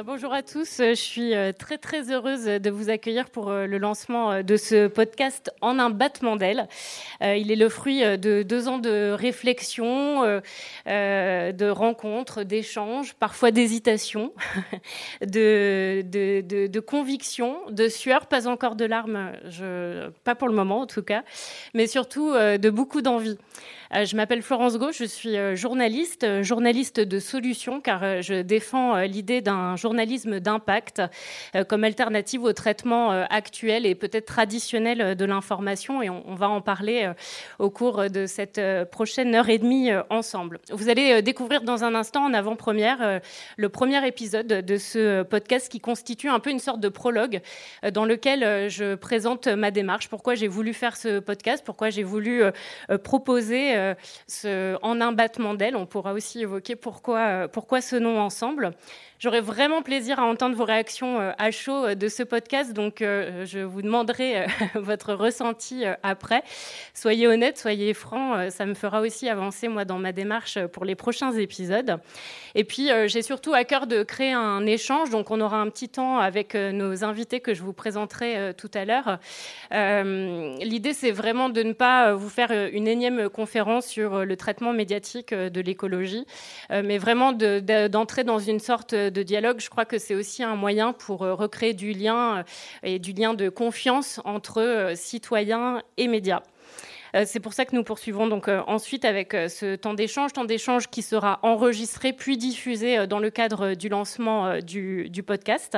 bonjour à tous. Je suis euh, très très heureuse de vous accueillir pour euh, le lancement euh, de ce podcast en un battement d'aile. Il est le fruit de deux ans de réflexion, de rencontres, d'échanges, parfois d'hésitation, de, de, de, de conviction, de sueur, pas encore de larmes, pas pour le moment en tout cas, mais surtout de beaucoup d'envie. Euh, je m'appelle Florence Gauche, je suis euh, journaliste, euh, journaliste de solutions, car je défends l'idée d'un journalisme d'impact comme alternative au traitement actuel et peut-être traditionnel de l'information. Et on, va en parler au cours de cette prochaine heure et demie ensemble. Vous allez découvrir dans un instant, en avant-première, le premier épisode de ce podcast qui constitue un peu une sorte de prologue dans lequel je présente ma démarche, pourquoi j'ai voulu faire ce podcast, pourquoi j'ai voulu proposer euh, en un battement d'aile. On pourra aussi évoquer pourquoi, euh, pourquoi ce nom ensemble. J'aurais vraiment plaisir à entendre vos réactions euh, à chaud euh, de ce podcast, donc euh, je vous demanderai votre ressenti après. Soyez honnête, soyez franc, ça me fera aussi avancer moi dans ma démarche pour les prochains épisodes. Et puis j'ai surtout à cœur de créer un échange, donc on aura un petit temps avec nos invités que je vous présenterai tout à l'heure. L'idée c'est vraiment de ne pas vous faire une énième conférence sur le traitement médiatique de l'écologie, mais vraiment d'entrer dans une sorte de dialogue, je crois que c'est aussi un moyen pour euh, recréer du lien euh, et du lien de confiance entre euh, citoyens et médias. C'est pour ça que nous poursuivons donc ensuite avec ce temps d'échange, temps d'échange qui sera enregistré puis diffusé dans le cadre du lancement du, du podcast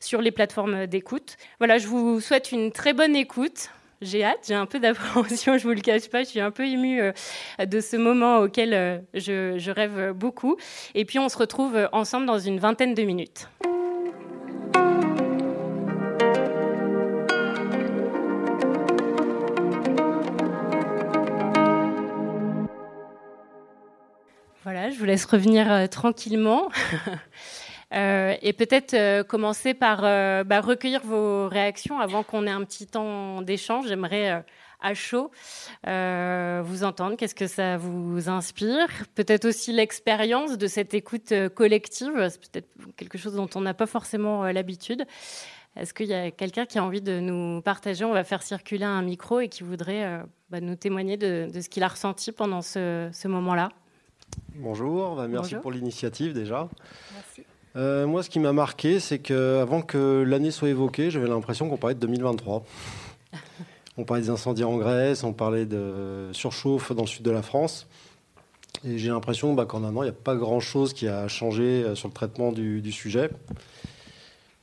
sur les plateformes d'écoute. Voilà, je vous souhaite une très bonne écoute j'ai hâte, j'ai un peu d'appréhension, je vous le cache pas, je suis un peu émue euh, de ce moment auquel euh, je, rêve beaucoup. Et puis on se retrouve ensemble dans une vingtaine de minutes. Voilà, je vous laisse revenir euh, tranquillement. Euh, et peut-être euh, commencer par euh, bah, recueillir vos réactions avant qu'on ait un petit temps d'échange. J'aimerais à chaud vous entendre. Qu'est-ce que ça vous inspire? Peut-être aussi l'expérience de cette écoute collective. C'est peut-être quelque chose dont on n'a pas forcément l'habitude. Est-ce qu'il y a quelqu'un qui a envie de nous partager? On va faire circuler un micro et qui voudrait bah, nous témoigner de, ce qu'il a ressenti pendant ce, moment-là. Bonjour, bah, merci pour l'initiative déjà. Merci. Euh, moi, ce qui m'a marqué, c'est qu'avant que l'année soit évoquée, j'avais l'impression qu'on parlait de 2023. on parlait des incendies en Grèce, on parlait de surchauffe dans le sud de la France. Et j'ai l'impression bah, qu'en un an, il n'y a pas grand-chose qui a changé euh, sur le traitement du, sujet.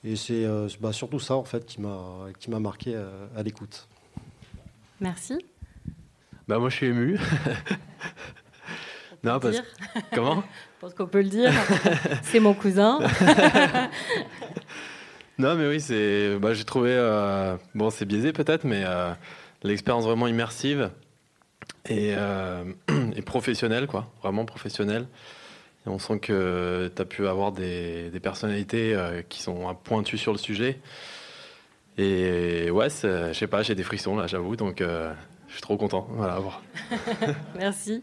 Et c'est euh, bah, surtout ça, en fait, qui m'a marqué à, l'écoute. Merci. Bah, moi, je suis ému. non, parce... Comment? Je pense qu'on peut le dire. c'est mon cousin. non, mais oui, c'est. Bah, j'ai trouvé. Euh, bon, c'est biaisé peut-être, mais euh, l'expérience vraiment immersive et, euh, et, professionnelle, quoi. Vraiment professionnelle. Et on sent que tu as pu avoir des, des personnalités qui sont pointues sur le sujet. Et ouais, je sais pas, j'ai des frissons là, j'avoue. Donc, je suis trop content. Voilà. Merci.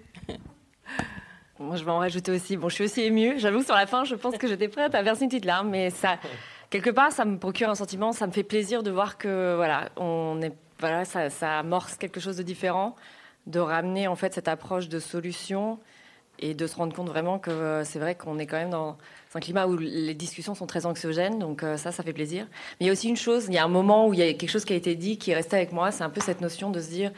Moi, je vais en rajouter aussi. Bon, je suis aussi émue. J'avoue, sur la fin, je pense que j'étais prête à verser une petite larme, mais quelque part, ça me procure un sentiment. Ça me fait plaisir de voir que, voilà, on est, voilà, ça, ça amorce quelque chose de différent, de ramener en fait cette approche de solution et de se rendre compte vraiment que euh, c'est vrai qu'on est quand même dans un climat où les discussions sont très anxiogènes, donc euh, ça, ça fait plaisir. Mais il y a aussi une chose, il y a un moment où il y a quelque chose qui a été dit qui est resté avec moi, c'est un peu cette notion de se dire,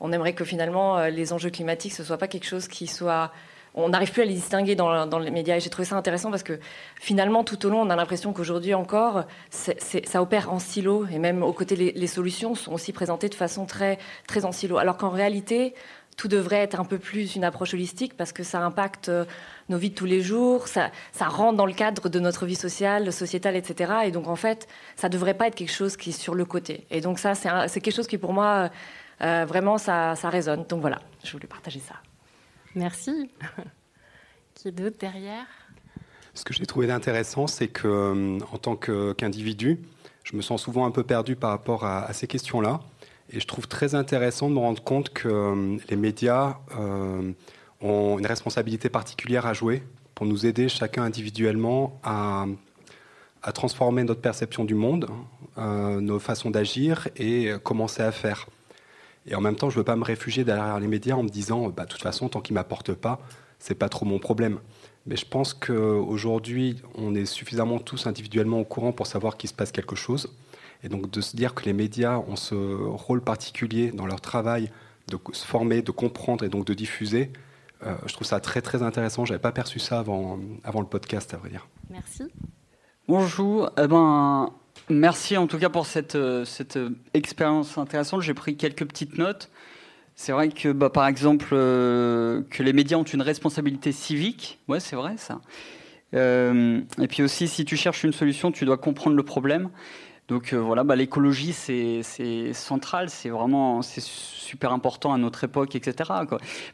on aimerait que finalement euh, les enjeux climatiques, ce soit pas quelque chose qui soit on n'arrive plus à les distinguer dans, les médias. Et j'ai trouvé ça intéressant parce que finalement, tout au long, on a l'impression qu'aujourd'hui encore, ça opère en silo. Et même aux côtés, les, solutions sont aussi présentées de façon très, très en silo. Alors qu'en réalité, tout devrait être un peu plus une approche holistique parce que ça impacte euh, nos vies de tous les jours, ça, ça rentre dans le cadre de notre vie sociale, sociétale, etc. Et donc, en fait, ça ne devrait pas être quelque chose qui est sur le côté. Et donc, ça, c'est quelque chose qui, pour moi, euh, vraiment, ça, ça résonne. Donc, voilà, je voulais partager ça. Merci. Qui d'autre derrière? Ce que j'ai trouvé intéressant, c'est que euh, en tant qu'individu, je me sens souvent un peu perdu par rapport à, ces questions-là. Et je trouve très intéressant de me rendre compte que euh, les médias euh, ont une responsabilité particulière à jouer pour nous aider chacun individuellement à, transformer notre perception du monde, euh, nos façons d'agir et commencer à faire. Et en même temps, je ne veux pas me réfugier derrière les médias en me disant, bah, de toute façon, tant qu'ils ne m'apportent pas, c'est pas trop mon problème. Mais je pense qu'aujourd'hui, on est suffisamment tous individuellement au courant pour savoir qu'il se passe quelque chose. Et donc de se dire que les médias ont ce rôle particulier dans leur travail de se former, de comprendre et donc de diffuser, euh, je trouve ça très très intéressant. Je n'avais pas perçu ça avant, avant le podcast, à vrai dire. Merci. Bonjour. Eh ben, merci en tout cas pour cette, euh, cette expérience intéressante. J'ai pris quelques petites notes. C'est vrai que, bah, par exemple, euh, que les médias ont une responsabilité civique. Ouais, c'est vrai ça. et puis aussi, si tu cherches une solution, tu dois comprendre le problème. Donc euh, voilà, bah, l'écologie c'est central, c'est vraiment c'est super important à notre époque, etc.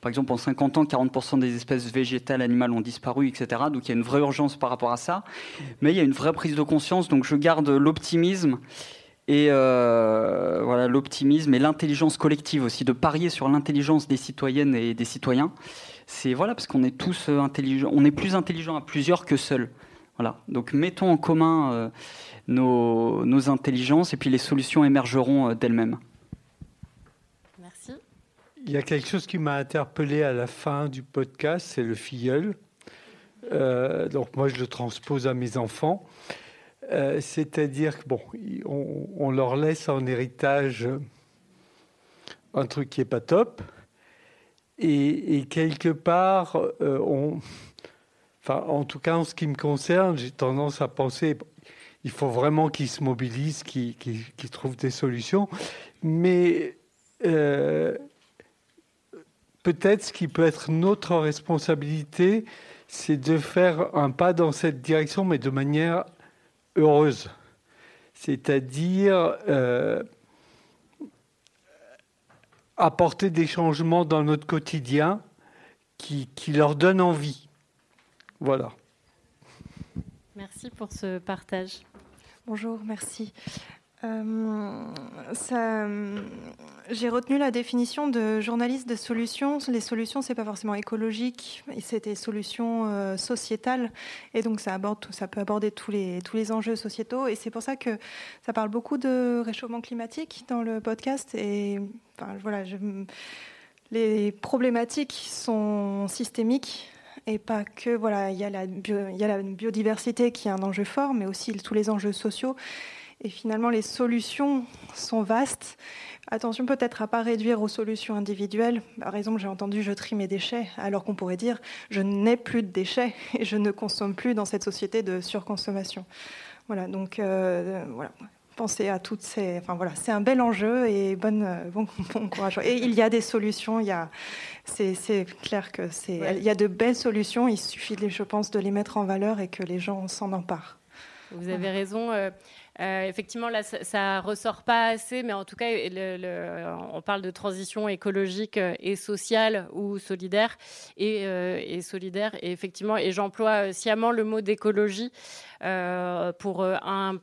Par exemple, en 50 ans, 40% des espèces végétales, animales ont disparu, etc. Donc il y a une vraie urgence par rapport à ça. Mais il y a une vraie prise de conscience. Donc je garde l'optimisme et euh, voilà l'optimisme et l'intelligence collective aussi, de parier sur l'intelligence des citoyennes et des citoyens. C'est voilà parce qu'on est tous euh, intelligents, on est plus intelligents à plusieurs que seuls. Voilà. Donc mettons en commun nos, intelligences et puis les solutions émergeront euh, d'elles-mêmes. Merci. Il y a quelque chose qui m'a interpellé à la fin du podcast, c'est le filleul. Euh, donc moi, je le transpose à mes enfants. Euh, c'est-à-dire que bon, on, leur laisse en héritage un truc qui est pas top, et, quelque part, on, enfin, en tout cas en ce qui me concerne, j'ai tendance à penser, il faut vraiment qu'ils se mobilisent, qu'ils trouvent des solutions. Mais euh, peut-être ce qui peut être notre responsabilité, c'est de faire un pas dans cette direction, mais de manière heureuse. C'est-à-dire euh, apporter des changements dans notre quotidien qui, qui leur donnent envie. Voilà. Merci pour ce partage. Bonjour, merci. Euh, j'ai retenu la définition de journaliste de solutions. Les solutions, c'est pas forcément écologique, c'est des solutions euh, sociétales, et donc ça peut aborder tous les enjeux sociétaux. Et c'est pour ça que ça parle beaucoup de réchauffement climatique dans le podcast. Et voilà, les problématiques sont systémiques et pas que voilà, il y, a la biodiversité qui est un enjeu fort, mais aussi tous les enjeux sociaux. Et finalement, les solutions sont vastes. Attention peut-être à pas réduire aux solutions individuelles. Par exemple, j'ai entendu je trie mes déchets, alors qu'on pourrait dire je n'ai plus de déchets et je ne consomme plus dans cette société de surconsommation. Voilà, donc euh, voilà penser à toutes ces. Enfin voilà, c'est un bel enjeu et bonne, euh, bon, courage. Et il y a des solutions. Il y a, c'est, clair que c'est, il y a de belles solutions. Il suffit, je pense, de les mettre en valeur et que les gens s'en emparent. Vous avez raison. Euh, euh, effectivement, là, ça, ne ressort pas assez, mais en tout cas, on parle de transition écologique et sociale ou solidaire et, et solidaire. Et effectivement, et j'emploie sciemment le mot d'écologie euh, pour euh,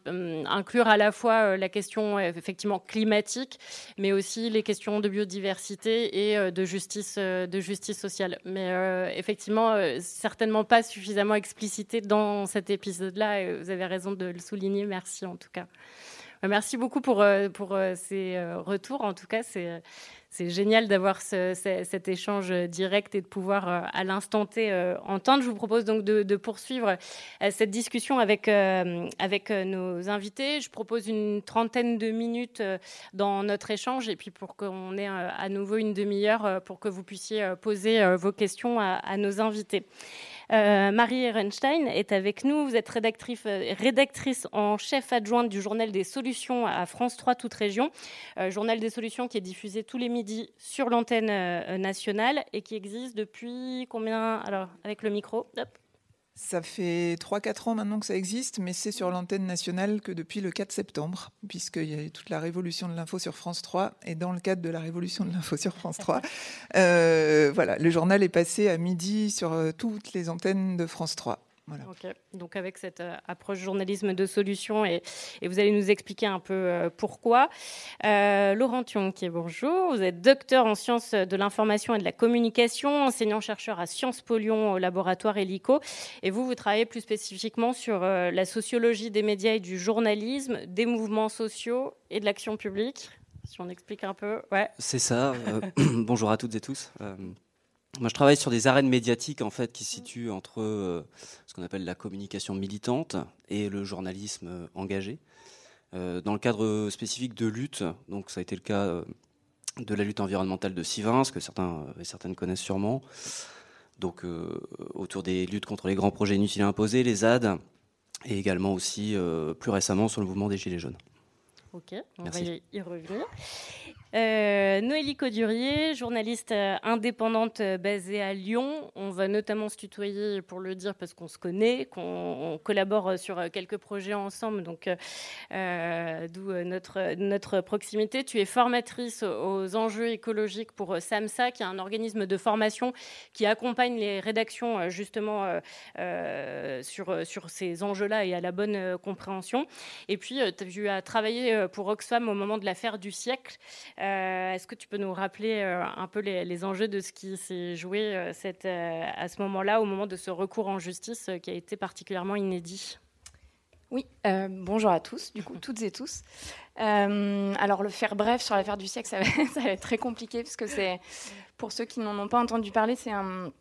euh, inclure à la fois la question effectivement climatique, mais aussi les questions de biodiversité et de justice, de justice sociale. Mais effectivement, certainement pas suffisamment explicité dans cet épisode-là. Vous avez raison de le souligner. Merci en tout cas. Merci beaucoup pour, pour ces retours. En tout cas, c'est c'est génial d'avoir cet échange direct et de pouvoir euh, à l'instant T euh, entendre. Je vous propose donc de, poursuivre euh, cette discussion avec, avec nos invités. Je propose une trentaine de minutes dans notre échange et puis pour qu'on ait à nouveau une demi-heure pour que vous puissiez poser vos questions à nos invités. Euh, Marie Ehrenstein est avec nous. Vous êtes rédactrice, euh, rédactrice en chef adjointe du journal des solutions à France 3 Toute Région. Euh, journal des solutions qui est diffusé tous les midis sur l'antenne nationale et qui existe depuis combien? Alors, avec le micro. Ça fait 3-4 ans maintenant que ça existe, mais c'est sur l'antenne nationale que depuis le 4 septembre, puisqu'il y a eu toute la révolution de l'info sur France 3. Et dans le cadre de la révolution de l'info sur France 3, euh, voilà, le journal est passé à midi sur euh, toutes les antennes de France 3. Donc avec cette euh, approche journalisme de solution et, vous allez nous expliquer un peu euh, pourquoi. Euh, Laurent Thionquier, bonjour. Vous êtes docteur en sciences de l'information et de la communication, enseignant-chercheur à Sciences Po Lyon au laboratoire Helico. Et vous, vous travaillez plus spécifiquement sur la sociologie des médias et du journalisme, des mouvements sociaux et de l'action publique. Si on explique un peu. Ouais. C'est ça. bonjour à toutes et tous. Moi, je travaille sur des arènes médiatiques en fait qui se situent entre euh, ce qu'on appelle la communication militante et le journalisme euh, engagé. Euh, dans le cadre spécifique de lutte, donc ça a été le cas de la lutte environnementale de Sivins, que certains et certaines connaissent sûrement. Donc autour des luttes contre les grands projets inutiles imposés, les ZAD, et également aussi plus récemment sur le mouvement des Gilets jaunes. Ok, on va y revenir. Euh, Noélie Codurier, journaliste euh, indépendante euh, basée à Lyon. On va notamment se tutoyer pour le dire parce qu'on se connaît, qu'on collabore sur quelques projets ensemble, donc d'où notre, proximité. Tu es formatrice aux enjeux écologiques pour SAMSA, qui est un organisme de formation qui accompagne les rédactions justement sur, sur ces enjeux-là et à la bonne compréhension. Et puis, tu as travaillé pour Oxfam au moment de l'affaire du siècle. Euh, est-ce que tu peux nous rappeler euh, un peu les, enjeux de ce qui s'est joué euh, cette, à ce moment-là, au moment de ce recours en justice qui a été particulièrement inédit? Oui, bonjour à tous, du coup, toutes et tous. alors, le faire bref sur l'affaire du siècle, ça ça va, être très compliqué, puisque c'est, pour ceux qui n'en ont pas entendu parler, c'est un,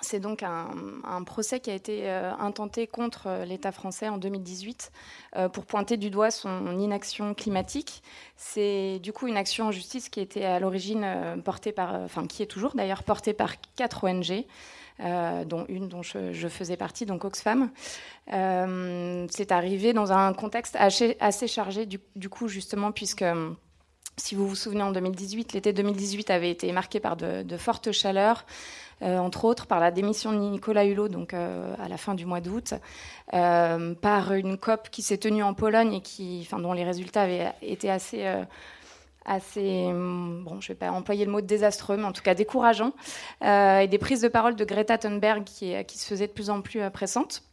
c'est donc un, procès qui a été euh, intenté contre euh, l'État français en 2018 euh, pour pointer du doigt son inaction climatique. C'est du coup une action en justice qui était à l'origine portée par, enfin qui est toujours d'ailleurs portée par quatre ONG. dont une dont je, faisais partie, donc Oxfam. c'est arrivé dans un contexte assez, chargé, du, coup, justement, puisque si vous vous souvenez, en 2018, l'été 2018 avait été marqué par de fortes chaleurs, entre autres par la démission de Nicolas Hulot, donc euh, à la fin du mois d'août, euh, par une COP qui s'est tenue en Pologne et qui, dont les résultats avaient été assez assez, bon, je ne vais pas employer le mot désastreux, mais en tout cas décourageants, et des prises de parole de Greta Thunberg qui, se faisaient de plus en plus pressantes.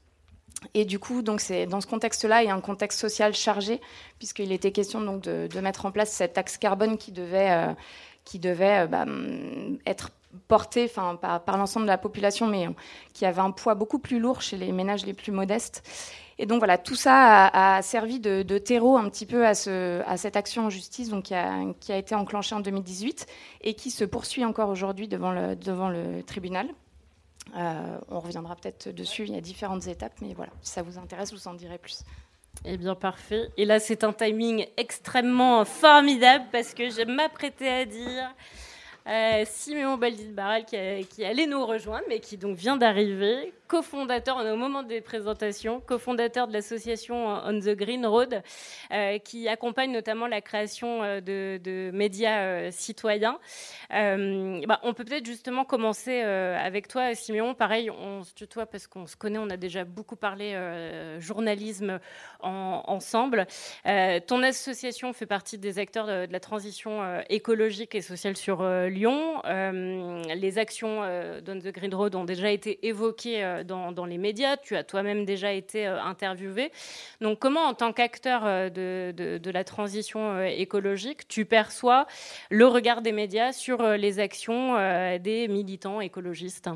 Et du coup, donc c'est dans ce contexte-là, a un contexte social chargé, puisqu'il était question donc de, mettre en place cette taxe carbone qui devait, qui devait bah, être porté enfin, par, l'ensemble de la population, mais euh, qui avait un poids beaucoup plus lourd chez les ménages les plus modestes. Et donc voilà, tout ça a, servi de, terreau un petit peu à, ce, à, cette action en justice donc, qui, a, été enclenchée en 2018 et qui se poursuit encore aujourd'hui devant le, tribunal. Euh, on reviendra peut-être dessus, il y a différentes étapes, mais voilà, si ça vous intéresse, vous en dirai plus. Eh bien, parfait. Et là, c'est un timing extrêmement formidable parce que je m'apprêtais à dire Siméon Baldin-Barral qui, allait nous rejoindre, mais qui donc vient d'arriver, cofondateur, au moment des présentations, cofondateur de l'association On the Green Road, euh, qui accompagne notamment la création euh, de, médias citoyens. Bah, on peut peut-être justement commencer avec toi, Siméon. Pareil, on se tutoie parce qu'on se connaît, on a déjà beaucoup parlé journalisme ensemble. ton association fait partie des acteurs de, de la transition écologique et sociale sur Lyon. Euh, les actions euh, d'On the Green Road ont déjà été évoquées euh, dans, les médias. Tu as toi-même déjà été interviewé. Donc, comment, en tant qu'acteur de, la transition écologique, tu perçois le regard des médias sur les actions des militants écologistes?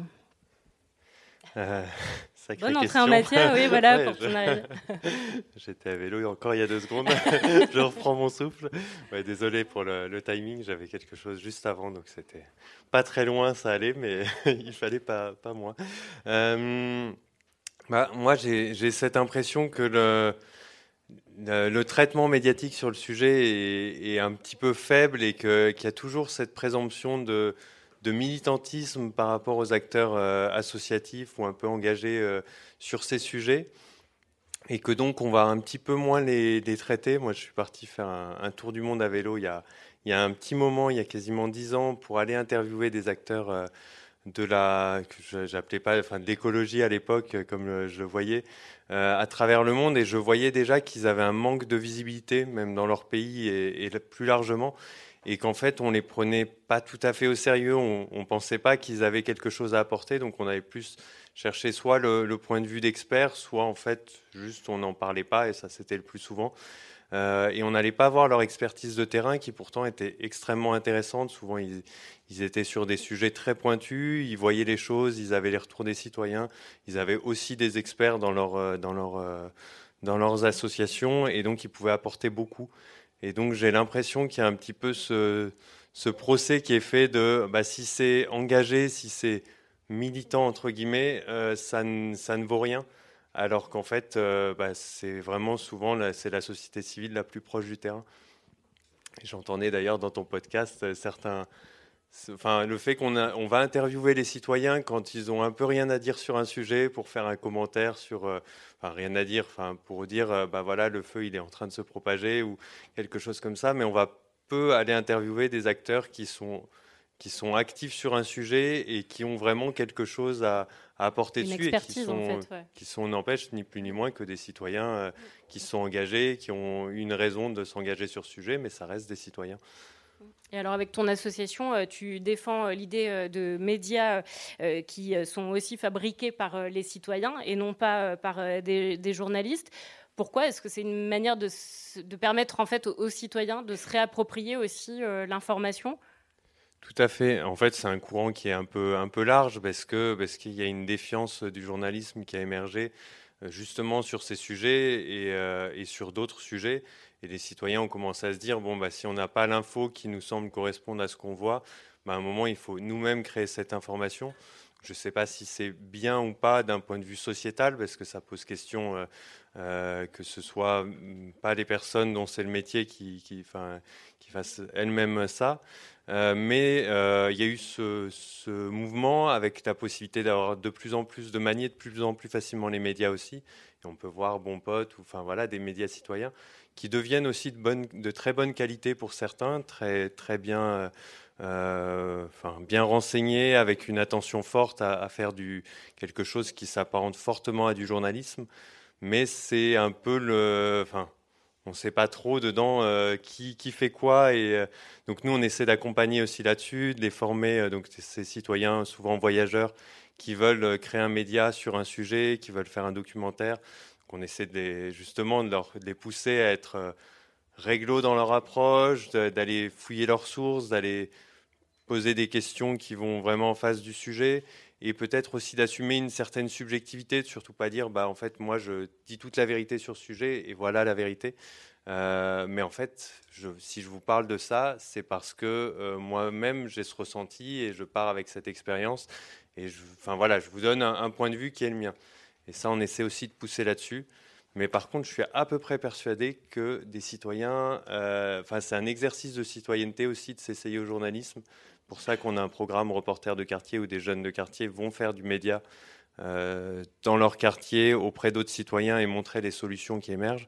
Bonne entrée en matière, oui, voilà, pour J'étais à vélo encore il y a deux secondes. je reprends mon souffle. désolé pour le, timing, j'avais quelque chose juste avant, donc c'était pas très loin, ça allait, mais il fallait pas, pas moins. Euh, bah, moi, j'ai cette impression que le, le, traitement médiatique sur le sujet est, est un petit peu faible et qu'il y a toujours cette présomption de de militantisme par rapport aux acteurs euh, associatifs ou un peu engagés euh, sur ces sujets. Et que donc on va un petit peu moins les, traiter. Moi, je suis parti faire un, tour du monde à vélo il y, a, il y a un petit moment, il y a quasiment dix ans, pour aller interviewer des acteurs euh, de la, j'appelais pas, enfin de l'écologie à l'époque, comme je le voyais, à travers le monde, et je voyais déjà qu'ils avaient un manque de visibilité, même dans leur pays et plus largement, et qu'en fait on les prenait pas tout à fait au sérieux, on, ne pensait pas qu'ils avaient quelque chose à apporter, donc on avait plus cherché soit le, point de vue d'experts, soit en fait juste on n'en parlait pas et ça c'était le plus souvent. Euh, et on n'allait pas voir leur expertise de terrain qui pourtant était extrêmement intéressante. Souvent ils, étaient sur des sujets très pointus, ils voyaient les choses, ils avaient les retours des citoyens, ils avaient aussi des experts dans, leur, euh, dans, leur, euh, dans leurs associations et donc ils pouvaient apporter beaucoup. Et donc j'ai l'impression qu'il y a un petit peu ce, ce, procès qui est fait de bah, si c'est engagé, si c'est militant entre guillemets, euh, ça, ne, ça, ne, vaut rien. Alors qu'en fait, euh, bah, c'est vraiment souvent la, c'est la société civile la plus proche du terrain. J'entendais d'ailleurs dans ton podcast euh, certains, Enfin, le fait qu'on on va interviewer les citoyens quand ils ont un peu rien à dire sur un sujet pour faire un commentaire sur, euh, enfin rien à dire, enfin pour dire, euh, bah voilà, le feu il est en train de se propager ou quelque chose comme ça, mais on va peu aller interviewer des acteurs qui sont qui sont actifs sur un sujet et qui ont vraiment quelque chose à, apporter dessus et qui sont, qui sont n'empêche ni plus ni moins que des citoyens euh, qui sont engagés, qui ont une raison de s'engager sur ce sujet, mais ça reste des citoyens. Et alors avec ton association, euh, tu défends euh, l'idée euh, de médias qui sont aussi fabriqués par les citoyens et non pas par des, journalistes. Pourquoi Est-ce que c'est une manière de, permettre en fait aux, citoyens de se réapproprier aussi l'information? Tout à fait. En fait, c'est un courant qui est un peu, un peu large parce que parce qu'il y a une défiance du journalisme qui a émergé justement sur ces sujets et, et sur d'autres sujets. Et les citoyens ont commencé à se dire, bon, bah, si on n'a pas l'info qui nous semble correspondre à ce qu'on voit, bah, à un moment, il faut nous-mêmes créer cette information. Je ne sais pas si c'est bien ou pas d'un point de vue sociétal, parce que ça pose question euh, euh, que ce soit mm, pas les personnes dont c'est le métier qui, fassent elles-mêmes ça. Euh, mais il y a eu ce, ce, mouvement avec la possibilité d'avoir de plus en plus de manier de plus en plus facilement les médias aussi. On peut voir Bon Pote ou enfin voilà des médias citoyens qui deviennent aussi de, très bonne qualité pour certains, très, très bien, euh, enfin, bien renseignés, avec une attention forte à, faire du, quelque chose qui s'apparente fortement à du journalisme. Mais c'est un peu le. Enfin, on ne sait pas trop dedans euh, qui, qui, fait quoi. Et euh, donc nous, on essaie d'accompagner aussi là-dessus, de les former, donc ces citoyens, souvent voyageurs, qui veulent créer un média sur un sujet, qui veulent faire un documentaire on essaie justement de, les pousser à être euh, réglo dans leur approche, d'aller fouiller leurs sources, d'aller poser des questions qui vont vraiment en face du sujet et peut-être aussi d'assumer une certaine subjectivité, de surtout pas dire bah en fait moi je dis toute la vérité sur ce sujet et voilà la vérité. Euh, mais en fait, si je vous parle de ça, c'est parce que euh, moi-même j'ai ce ressenti et je pars avec cette expérience et je, enfin voilà, je vous donne un point de vue qui est le mien. Et ça, on essaie aussi de pousser là-dessus. Mais par contre, je suis à peu près persuadé que des citoyens, euh, enfin, c'est un exercice de citoyenneté aussi de s'essayer au journalisme. Pour ça qu'on a un programme reporter de quartier où des jeunes de quartier vont faire du média euh, dans leur quartier auprès d'autres citoyens et montrer les solutions qui émergent.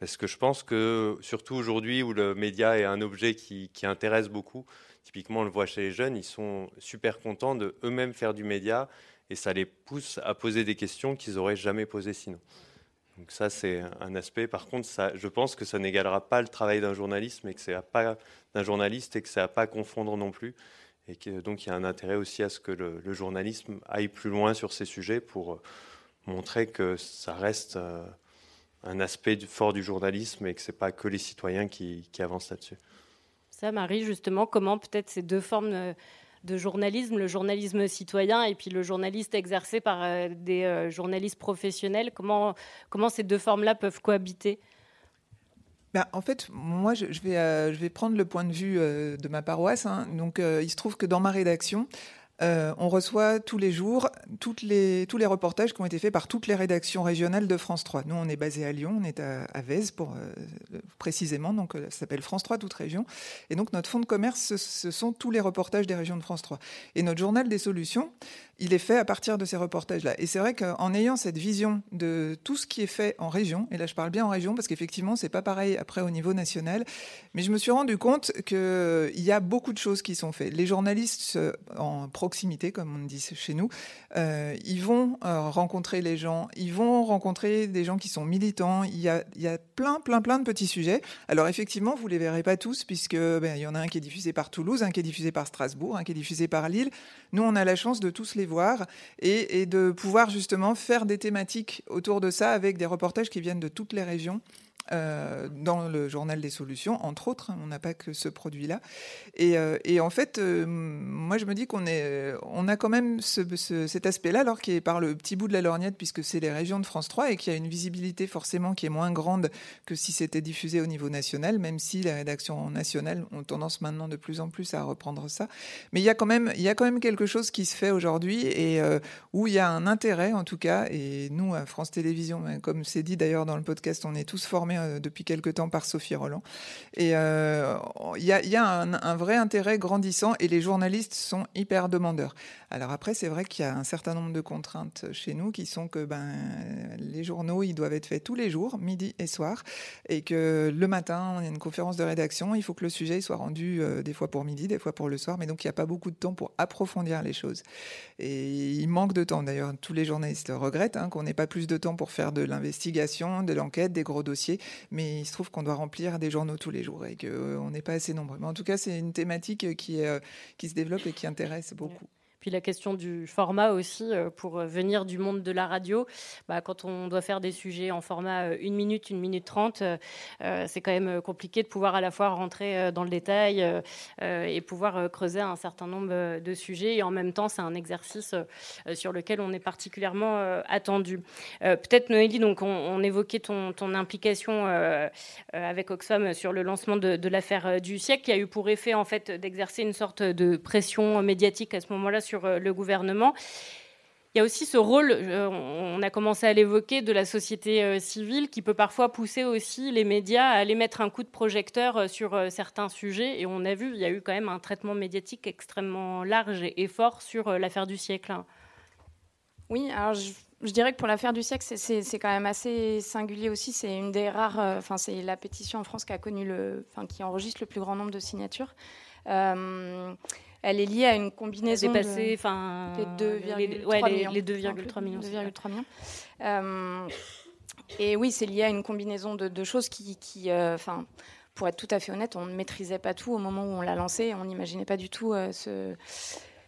Parce que je pense que, surtout aujourd'hui où le média est un objet qui, intéresse beaucoup, typiquement on le voit chez les jeunes, ils sont super contents de eux-mêmes faire du média et ça les pousse à poser des questions qu'ils n'auraient jamais posées sinon. Donc ça, c'est un aspect. Par contre, je pense que ça n'égalera pas le travail d'un journaliste, mais que c'est pas d'un journaliste et que ça n'a pas à confondre non plus. Et donc, il y a un intérêt aussi à ce que le, journalisme aille plus loin sur ces sujets pour euh, montrer que ça reste euh, un aspect fort du journalisme et que c'est pas que les citoyens qui, qui avancent là-dessus. Ça, Marie, justement, comment peut-être ces deux formes euh, de journalisme, le journalisme citoyen et puis le journaliste exercé par euh, des euh, journalistes professionnels. Comment, comment ces deux formes-là peuvent cohabiter? Ben, en fait, moi, je, vais, euh, je vais prendre le point de vue de ma paroisse. Hein. Donc, il se trouve que dans ma rédaction, euh, on reçoit tous les jours tous les reportages qui ont été faits par toutes les rédactions régionales de France 3. Nous, on est basé à Lyon, on est à, à pour euh, précisément, donc euh, ça s'appelle France 3 toute région. Et donc notre fonds de commerce, ce, sont tous les reportages des régions de France 3. Et notre journal des solutions, il est fait à partir de ces reportages-là. Et c'est vrai qu'en ayant cette vision de tout ce qui est fait en région, et là je parle bien en région parce qu'effectivement c'est pas pareil après au niveau national, mais je me suis rendu compte qu'il y a beaucoup de choses qui sont faites. Les journalistes euh, en proximité, comme on dit chez nous, euh, ils vont euh, rencontrer les gens, ils vont rencontrer des gens qui sont militants. Il y a, plein, plein, plein de petits sujets. Alors effectivement, vous les verrez pas tous puisque ben, il y en a un qui est diffusé par Toulouse, un qui est diffusé par Strasbourg, un qui est diffusé par Lille. Nous, on a la chance de tous les et, de pouvoir justement faire des thématiques autour de ça avec des reportages qui viennent de toutes les régions. Euh, dans le journal des solutions, entre autres. Hein, on n'a pas que ce produit-là. Et, euh, en fait, euh, moi, je me dis qu'on a quand même cet aspect-là, alors qui est par le petit bout de la lorgnette, puisque c'est les régions de France 3 et qui a une visibilité forcément qui est moins grande que si c'était diffusé au niveau national, même si les rédactions nationales ont tendance maintenant de plus en plus à reprendre ça. Mais il y a quand même, il y a quand même quelque chose qui se fait aujourd'hui et où il y a un intérêt, en tout cas. Et nous, à France Télévisions, ben, comme c'est dit d'ailleurs dans le podcast, on est tous formés depuis quelque temps par Sophie Roland. Et euh, il y a, un, vrai intérêt grandissant et les journalistes sont hyper demandeurs. Alors après, c'est vrai qu'il y a un certain nombre de contraintes chez nous qui sont que ben, les journaux, ils doivent être faits tous les jours, midi et soir, et que le matin, on a une conférence de rédaction, il faut que le sujet soit rendu euh, des fois pour midi, des fois pour le soir, mais donc il n'y a pas beaucoup de temps pour approfondir les choses. Et il manque de temps. D'ailleurs, tous les journalistes regrettent hein, qu'on n'ait pas plus de temps pour faire de l'investigation, de l'enquête, des gros dossiers mais il se trouve qu'on doit remplir des journaux tous les jours et qu'on n'est pas assez nombreux. Mais en tout cas, c'est une thématique qui, euh, qui se développe et qui intéresse beaucoup. Puis la question du format aussi, euh, pour venir du monde de la radio, bah, quand on doit faire des sujets en format 1 euh, minute, 1 minute 30, euh, c'est quand même compliqué de pouvoir à la fois rentrer dans le détail et pouvoir creuser un certain nombre de sujets. Et en même temps, c'est un exercice sur lequel on est particulièrement attendu. Peut-être Noélie, donc on, évoquait ton, ton implication avec Oxfam sur le lancement de, de l'affaire du siècle, qui a eu pour effet en fait d'exercer une sorte de pression médiatique à ce moment-là sur euh, le gouvernement. Il y a aussi ce rôle, euh, on a commencé à l'évoquer, de la société euh, civile qui peut parfois pousser aussi les médias à aller mettre un coup de projecteur sur certains sujets. Et on a vu, il y a eu quand même un traitement médiatique extrêmement large et fort sur l'affaire du siècle. Oui, alors je, dirais que pour l'affaire du siècle, c'est quand même assez singulier aussi. C'est une des rares, enfin c'est la pétition en France qui a connu le, enfin qui enregistre le plus grand nombre de signatures elle est liée à une combinaison dépassé, enfin, les 2,3 millions. 2,3 millions. Euh, et oui, c'est lié à une combinaison de, choses qui, euh, enfin, pour être tout à fait honnête, on ne maîtrisait pas tout au moment où on l'a lancé. On n'imaginait pas du tout euh, ce,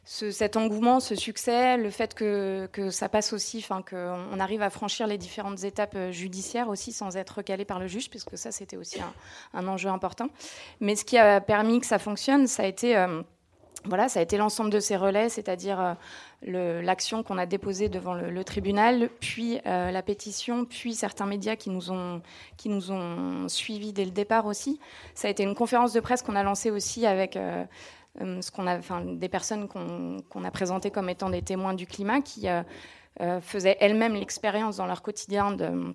cet engouement, ce succès, le fait que, que ça passe aussi, enfin qu'on arrive à franchir les différentes étapes judiciaires aussi sans être recalé par le juge, puisque ça c'était aussi un, un, enjeu important. Mais ce qui a permis que ça fonctionne, ça a été voilà, ça a été l'ensemble de ces relais, c'est-à-dire euh, l'action qu'on a déposée devant le, tribunal, puis euh, la pétition, puis certains médias qui nous ont qui nous ont suivis dès le départ aussi. Ça a été une conférence de presse qu'on a lancée aussi avec euh, ce qu'on a, enfin, des personnes qu'on a présentées comme étant des témoins du climat qui faisaient elles-mêmes l'expérience dans leur quotidien de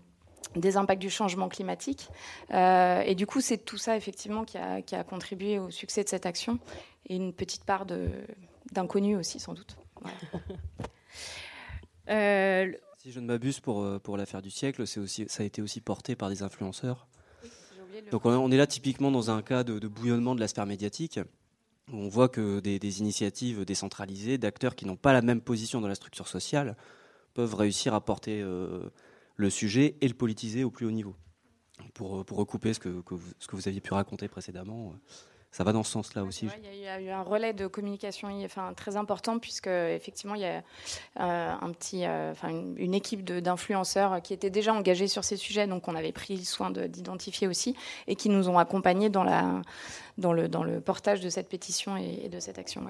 des impacts du changement climatique. et du coup, c'est tout ça, effectivement, qui a, qui a, contribué au succès de cette action et une petite part d'inconnu aussi, sans doute. Euh, si je ne m'abuse, pour, euh, pour l'affaire du siècle, aussi, ça a été aussi porté par des influenceurs. Donc on est là typiquement dans un cas de, bouillonnement de la sphère médiatique, où on voit que des, initiatives décentralisées, d'acteurs qui n'ont pas la même position dans la structure sociale, peuvent réussir à porter euh, le sujet et le politiser au plus haut niveau. Pour, pour recouper ce que, ce que vous aviez pu raconter précédemment, ça va dans ce sens-là aussi. Il y, a eu un relais de communication enfin, très important puisque effectivement il y a euh, un petit, euh, enfin, une, équipe d'influenceurs qui était déjà engagée sur ces sujets, donc on avait pris soin d'identifier aussi et qui nous ont accompagnés dans, la, dans, le, dans le portage de cette pétition et, de cette action.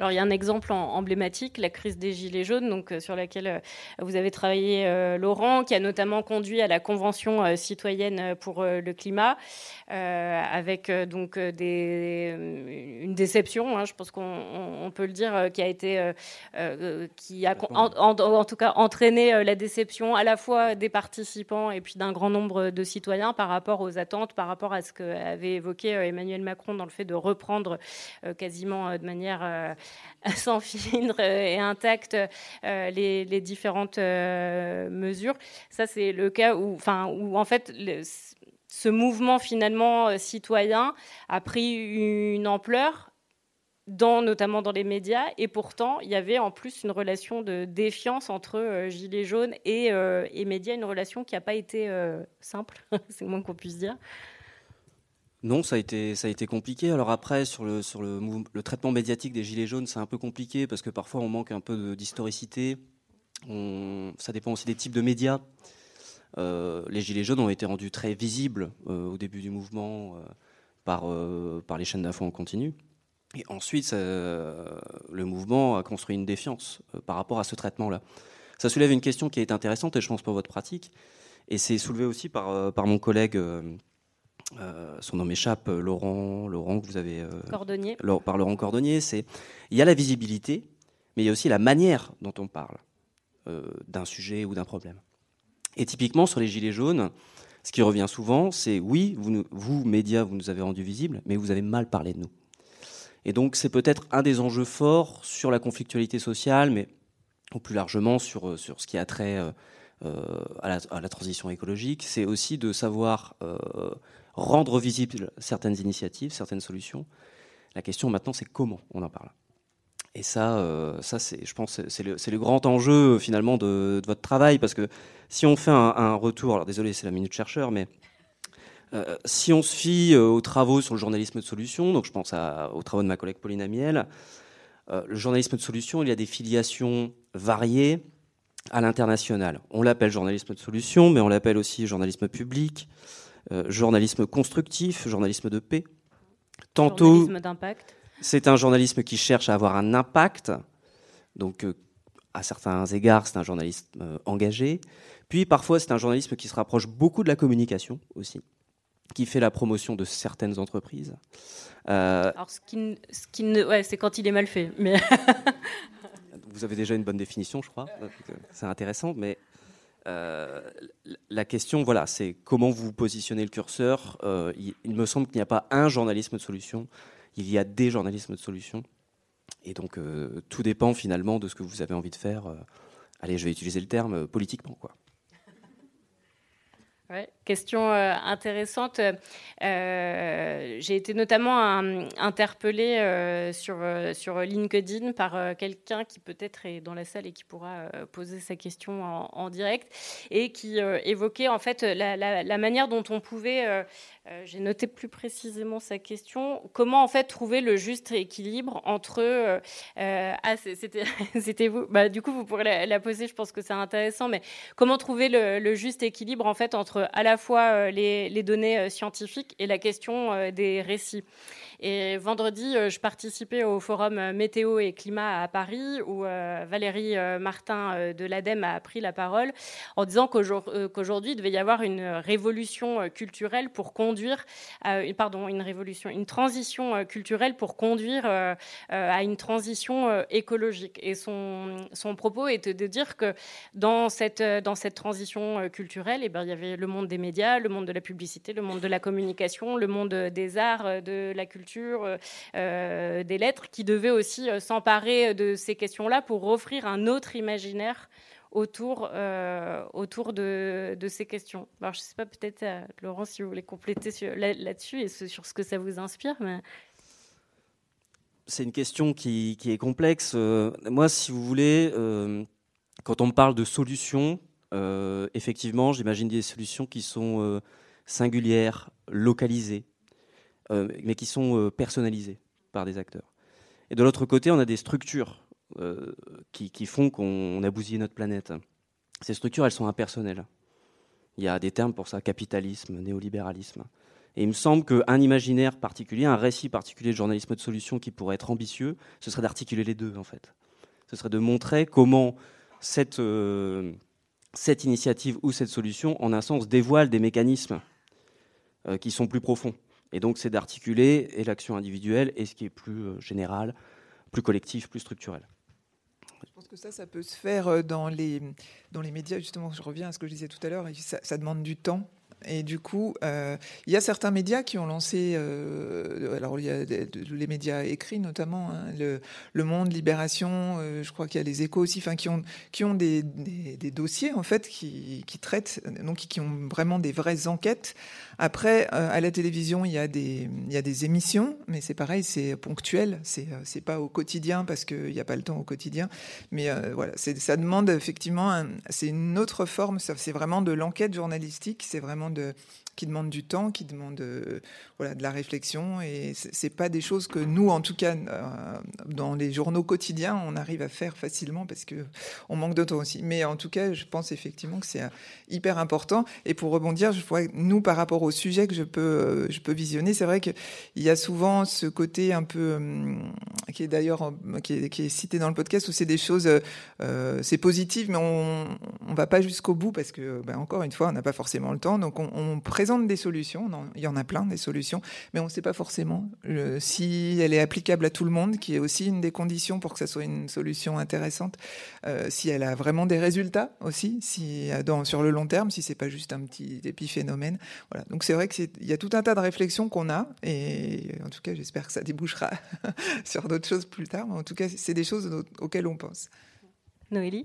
Alors il y a un exemple emblématique, la crise des gilets jaunes, donc euh, sur laquelle euh, vous avez travaillé, euh, Laurent, qui a notamment conduit à la convention citoyenne pour le climat, avec donc des, une déception, hein, je pense qu'on peut le dire, qui a été, qui a en, tout cas entraîné la déception à la fois des participants et puis d'un grand nombre de citoyens par rapport aux attentes, par rapport à ce qu'avait évoqué Emmanuel Macron dans le fait de reprendre quasiment de manière sans filtre et intact les, les, différentes mesures. Ça, c'est le cas où, enfin, où en fait, ce mouvement finalement citoyen a pris une ampleur dans, notamment dans les médias. Et pourtant, il y avait en plus une relation de défiance entre euh, Gilets jaunes et, euh, et, médias, une relation qui n'a pas été euh, simple, c'est le moins qu'on puisse dire. Non, ça a été, compliqué. Alors après, sur le, traitement médiatique des Gilets jaunes, c'est un peu compliqué parce que parfois on manque un peu d'historicité. Ça dépend aussi des types de médias. les Gilets jaunes ont été rendus très visibles au début du mouvement par, par les chaînes d'infos en continu. Et ensuite, le mouvement a construit une défiance euh, par rapport à ce traitement-là. Ça soulève une question qui est intéressante, et je pense pour votre pratique, et c'est soulevé aussi euh, par mon collègue, euh, son nom m'échappe, Laurent, Laurent, que vous avez... Cordonnier. Par Laurent Cordonnier, c'est... Il y a la visibilité, mais il y a aussi la manière dont on parle d'un sujet ou d'un problème. Et typiquement, sur les Gilets jaunes, ce qui revient souvent, c'est oui, vous, vous, médias, vous nous avez rendus visibles, mais vous avez mal parlé de nous. Et donc c'est peut-être un des enjeux forts sur la conflictualité sociale, mais plus largement sur, euh, sur ce qui a trait euh, euh, à, la, transition écologique, c'est aussi de savoir rendre visibles certaines initiatives, certaines solutions. La question maintenant, c'est comment on en parle. Et ça, ça c'est, je pense, c'est le, grand enjeu finalement de, votre travail, parce que si on fait un, retour, alors désolé, c'est la minute chercheur, mais euh, si on se fie euh, aux travaux sur le journalisme de solution, donc je pense aux travaux de ma collègue Pauline Amiel, euh, le journalisme de solution, il y a des filiations variées à l'international. On l'appelle journalisme de solution, mais on l'appelle aussi journalisme public, journalisme constructif, journalisme de paix. Tantôt, c'est un journalisme qui cherche à avoir un impact, donc à certains égards, c'est un journalisme engagé. Puis parfois, c'est un journalisme qui se rapproche beaucoup de la communication aussi qui fait la promotion de certaines entreprises. Euh, Alors, ce qui, ce qui ouais, c'est quand il est mal fait. Mais vous avez déjà une bonne définition, je crois. C'est intéressant, mais euh, la question, voilà, c'est comment vous positionnez le curseur. Euh, il, me semble qu'il n'y a pas un journalisme de solution. Il y a des journalismes de solution. Et donc, tout dépend finalement de ce que vous avez envie de faire. allez, je vais utiliser le terme politiquement, quoi. Ouais, question euh, intéressante. Euh, j'ai été notamment interpellée euh, sur, sur LinkedIn par quelqu'un qui peut-être est dans la salle et qui pourra poser sa question en, direct et qui évoquait en fait la, manière dont on pouvait j'ai noté plus précisément sa question. Comment en fait trouver le juste équilibre entre ah c'était vous bah, du coup vous pourrez la, poser. Je pense que c'est intéressant. Mais comment trouver le, juste équilibre en fait entre à la fois les, les données scientifiques et la question des récits. Et vendredi, euh, je participais au forum euh, météo et climat à Paris, où euh, Valérie Martin de l'ADEME a pris la parole en disant qu'aujourd'hui, il devait y avoir une révolution culturelle pour conduire, pardon, une révolution, une transition culturelle pour conduire à une transition écologique. Et son, son propos était de dire que dans cette, dans cette transition culturelle, eh ben, il y avait le monde des médias, le monde de la publicité, le monde de la communication, le monde des arts, de la culture euh, euh, des lettres, qui devaient aussi euh, s'emparer de ces questions-là pour offrir un autre imaginaire autour, autour de, ces questions. Je ne sais pas, peut-être, Laurent, si vous voulez compléter là-dessus et sur ce que ça vous inspire. C'est une question qui, est complexe. moi, si vous voulez, quand on parle de solutions, effectivement, j'imagine des solutions qui sont singulières, localisées, euh, mais qui sont euh, personnalisés par des acteurs. Et de l'autre côté, on a des structures euh, qui, font qu'on a bousillé notre planète. Ces structures, elles sont impersonnelles. Il y a des termes pour ça, capitalisme, néolibéralisme. Et il me semble qu'un imaginaire particulier, un récit particulier de journalisme de solution qui pourrait être ambitieux, ce serait d'articuler les deux, en fait. Ce serait de montrer comment cette initiative ou cette solution, en un sens, dévoile des mécanismes qui sont plus profonds. Et donc, c'est d'articuler et l'action individuelle et ce qui est plus euh, général, plus collectif, plus structurel. Je pense que ça, ça peut se faire euh, dans les, dans les médias. Justement, je reviens à ce que je disais tout à l'heure. Ça, ça demande du temps. Et du coup, euh, il y a certains médias qui ont lancé, euh, alors il y a les médias écrits notamment, hein, le, Monde, Libération, euh, je crois qu'il y a les Échos aussi, qui ont qui ont des, des, dossiers en fait qui, traitent, donc qui ont vraiment des vraies enquêtes. Après, à la télévision, il y a des y a des émissions, mais c'est pareil, c'est ponctuel, c'est c'est pas au quotidien parce qu'il n'y a pas le temps au quotidien. Mais voilà, ça demande effectivement, c'est une autre forme, c'est vraiment de l'enquête journalistique, c'est vraiment de, qui demande du temps, qui demande euh, voilà, de la réflexion. Et c'est pas des choses que nous, en tout cas, euh, dans les journaux quotidiens, on arrive à faire facilement parce que on manque de temps aussi. Mais en tout cas, je pense effectivement que c'est euh, hyper important. Et pour rebondir, je vois nous par rapport au sujet que je peux, je peux visionner, c'est vrai qu'il y a souvent ce côté un peu qui est d'ailleurs qui est, cité dans le podcast où c'est des choses, c'est positif, mais on, on va pas jusqu'au bout parce que, ben, encore une fois, on n'a pas forcément le temps. Donc on, on présente des solutions, il y en a plein des solutions, mais on ne sait pas forcément si elle est applicable à tout le monde, qui est aussi une des conditions pour que ça soit une solution intéressante, euh, si elle a vraiment des résultats aussi, si euh, sur le long terme, si c'est pas juste un petit épiphénomène. Voilà. Donc c'est vrai qu'il y a tout un tas de réflexions qu'on a, et en tout cas j'espère que ça débouchera sur d'autres choses plus tard, mais en tout cas c'est des choses auxquelles on pense. Noélie?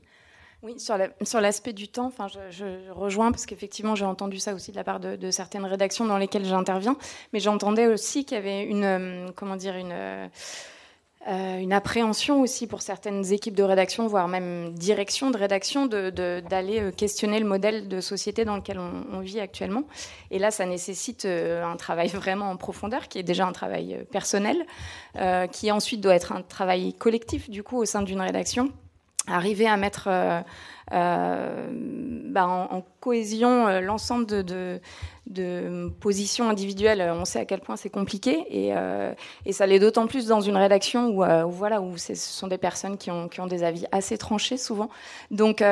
Oui, sur l'aspect du temps, enfin, je, rejoins parce qu'effectivement, j'ai entendu ça aussi de la part de, certaines rédactions dans lesquelles j'interviens, mais j'entendais aussi qu'il y avait une, euh, comment dire, une, euh, une appréhension aussi pour certaines équipes de rédaction, voire même direction de rédaction, d'aller euh, questionner le modèle de société dans lequel on, vit actuellement. Et là, ça nécessite un travail vraiment en profondeur, qui est déjà un travail personnel, qui ensuite doit être un travail collectif, du coup, au sein d'une rédaction arriver à mettre euh, euh, bah, en, cohésion euh, l'ensemble de, positions individuelles, on sait à quel point c'est compliqué et, ça l'est d'autant plus dans une rédaction où, voilà où ce sont des personnes qui ont, des avis assez tranchés souvent. Donc,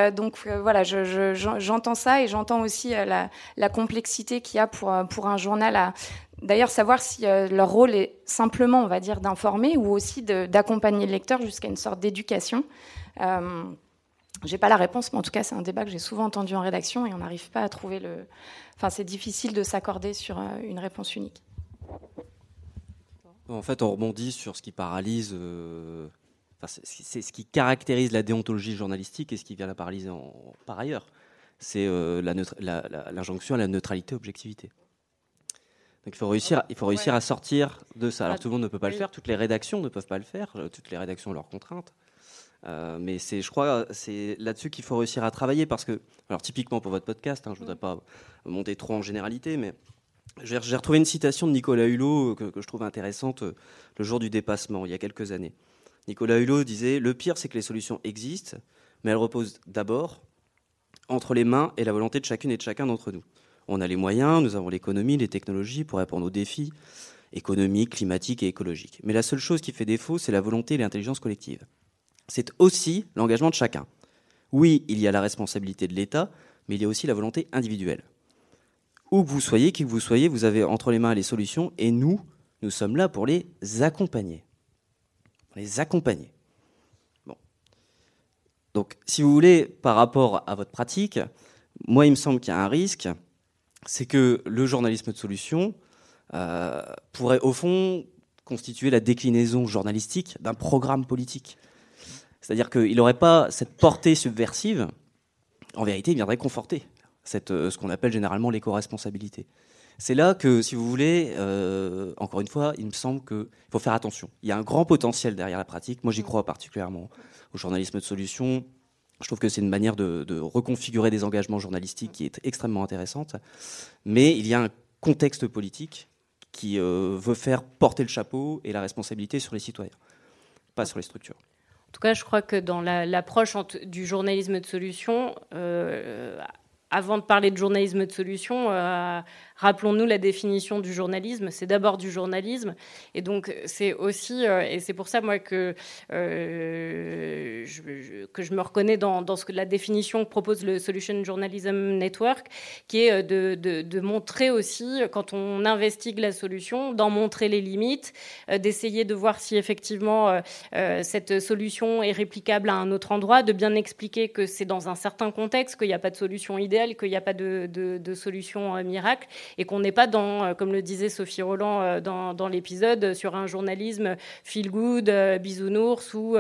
voilà, j'entends ça et j'entends aussi la, complexité qu'il y a pour, pour un journal à D'ailleurs, savoir si leur rôle est simplement, on va dire, d'informer ou aussi d'accompagner le lecteur jusqu'à une sorte d'éducation. Euh, j'ai pas la réponse, mais en tout cas, c'est un débat que j'ai souvent entendu en rédaction et on n'arrive pas à trouver le. Enfin, c'est difficile de s'accorder sur euh, une réponse unique. En fait, on rebondit sur ce qui paralyse. Euh, enfin, c'est ce qui caractérise la déontologie journalistique et ce qui vient la paralyser en, par ailleurs. C'est l'injonction à la neutralité, objectivité. Donc il faut réussir, il faut réussir à sortir de ça. Alors tout le monde ne peut pas le faire, toutes les rédactions ne peuvent pas le faire, toutes les rédactions ont leurs contraintes. Euh, mais c'est, je crois, c'est là-dessus qu'il faut réussir à travailler parce que, alors typiquement pour votre podcast, hein, je voudrais pas monter trop en généralité, mais j'ai, retrouvé une citation de Nicolas Hulot que, je trouve intéressante euh, le jour du dépassement, il y a quelques années. Nicolas Hulot disait Le pire, c'est que les solutions existent, mais elles reposent d'abord entre les mains et la volonté de chacune et de chacun d'entre nous. On a les moyens, nous avons l'économie, les technologies pour répondre aux défis économiques, climatiques et écologiques. Mais la seule chose qui fait défaut, c'est la volonté et l'intelligence collective c'est aussi l'engagement de chacun. Oui, il y a la responsabilité de l'État, mais il y a aussi la volonté individuelle. Où que vous soyez, qui que vous soyez, vous avez entre les mains les solutions, et nous, nous sommes là pour les accompagner. les accompagner. Donc, si vous voulez, par rapport à votre pratique, moi, il me semble qu'il y a un risque, c'est que le journalisme de solution euh, pourrait, au fond, constituer la déclinaison journalistique d'un programme politique. C'est-à-dire qu'il n'aurait pas cette portée subversive. En vérité, il viendrait conforter euh, ce qu'on appelle généralement l'éco-responsabilité. C'est là que, si vous voulez, euh, encore une fois, il me semble qu'il faut faire attention. Il y a un grand potentiel derrière la pratique. Moi, j'y crois particulièrement au journalisme de solution. Je trouve que c'est une manière de, reconfigurer des engagements journalistiques qui est extrêmement intéressante. Mais il y a un contexte politique qui euh, veut faire porter le chapeau et la responsabilité sur les citoyens, pas sur les structures. En tout cas, je crois que dans l'approche du journalisme de solution, euh, avant de parler de journalisme de solution, euh, Rappelons-nous la définition du journalisme, c'est d'abord du journalisme. Et donc, c'est aussi, euh, et c'est pour ça, moi, que, euh, je, que je me reconnais dans, ce que la définition que propose le Solution Journalism Network, qui est de, de, montrer aussi, quand on investigue la solution, d'en montrer les limites, euh, d'essayer de voir si effectivement cette solution est réplicable à un autre endroit, de bien expliquer que c'est dans un certain contexte, qu'il n'y a pas de solution idéale idéal, qu'il n'y a pas de, de, solution miracle et qu'on n'est pas dans, comme le disait Sophie Roland dans, dans l'épisode, sur un journalisme feel good, bisounours, où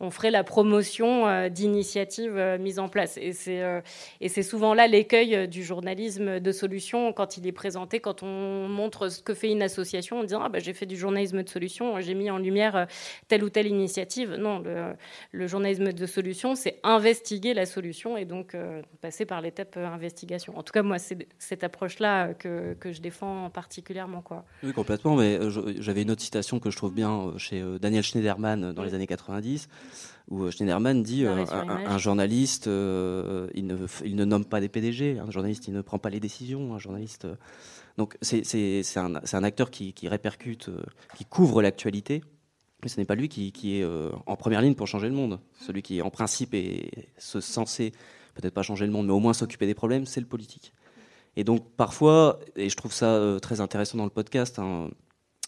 on ferait la promotion d'initiatives mises en place. Et c'est souvent là l'écueil du journalisme de solution quand il est présenté, quand on montre ce que fait une association en disant ah, bah, j'ai fait du journalisme de solution, j'ai mis en lumière telle ou telle initiative. Non, le, journalisme de solution, c'est investiguer la solution et donc euh, passer par l'étape euh, investigation. En tout cas, moi, c'est cette approche-là que, que, je défends particulièrement. Quoi. Oui, complètement. Mais euh, j'avais une autre citation que je trouve bien chez Daniel Schneiderman dans les années 90 où Schneiderman dit un, journaliste, il, ne, il, ne, nomme pas des PDG, un journaliste, il ne prend pas les décisions, un journaliste. donc c'est un, un, acteur qui, qui répercute, qui couvre l'actualité, mais ce n'est pas lui qui, est euh, en première ligne pour changer le monde. Celui qui, en principe, est censé, peut-être pas changer le monde, mais au moins s'occuper des problèmes, c'est le politique. Et donc, parfois, et je trouve ça euh, très intéressant dans le podcast, hein,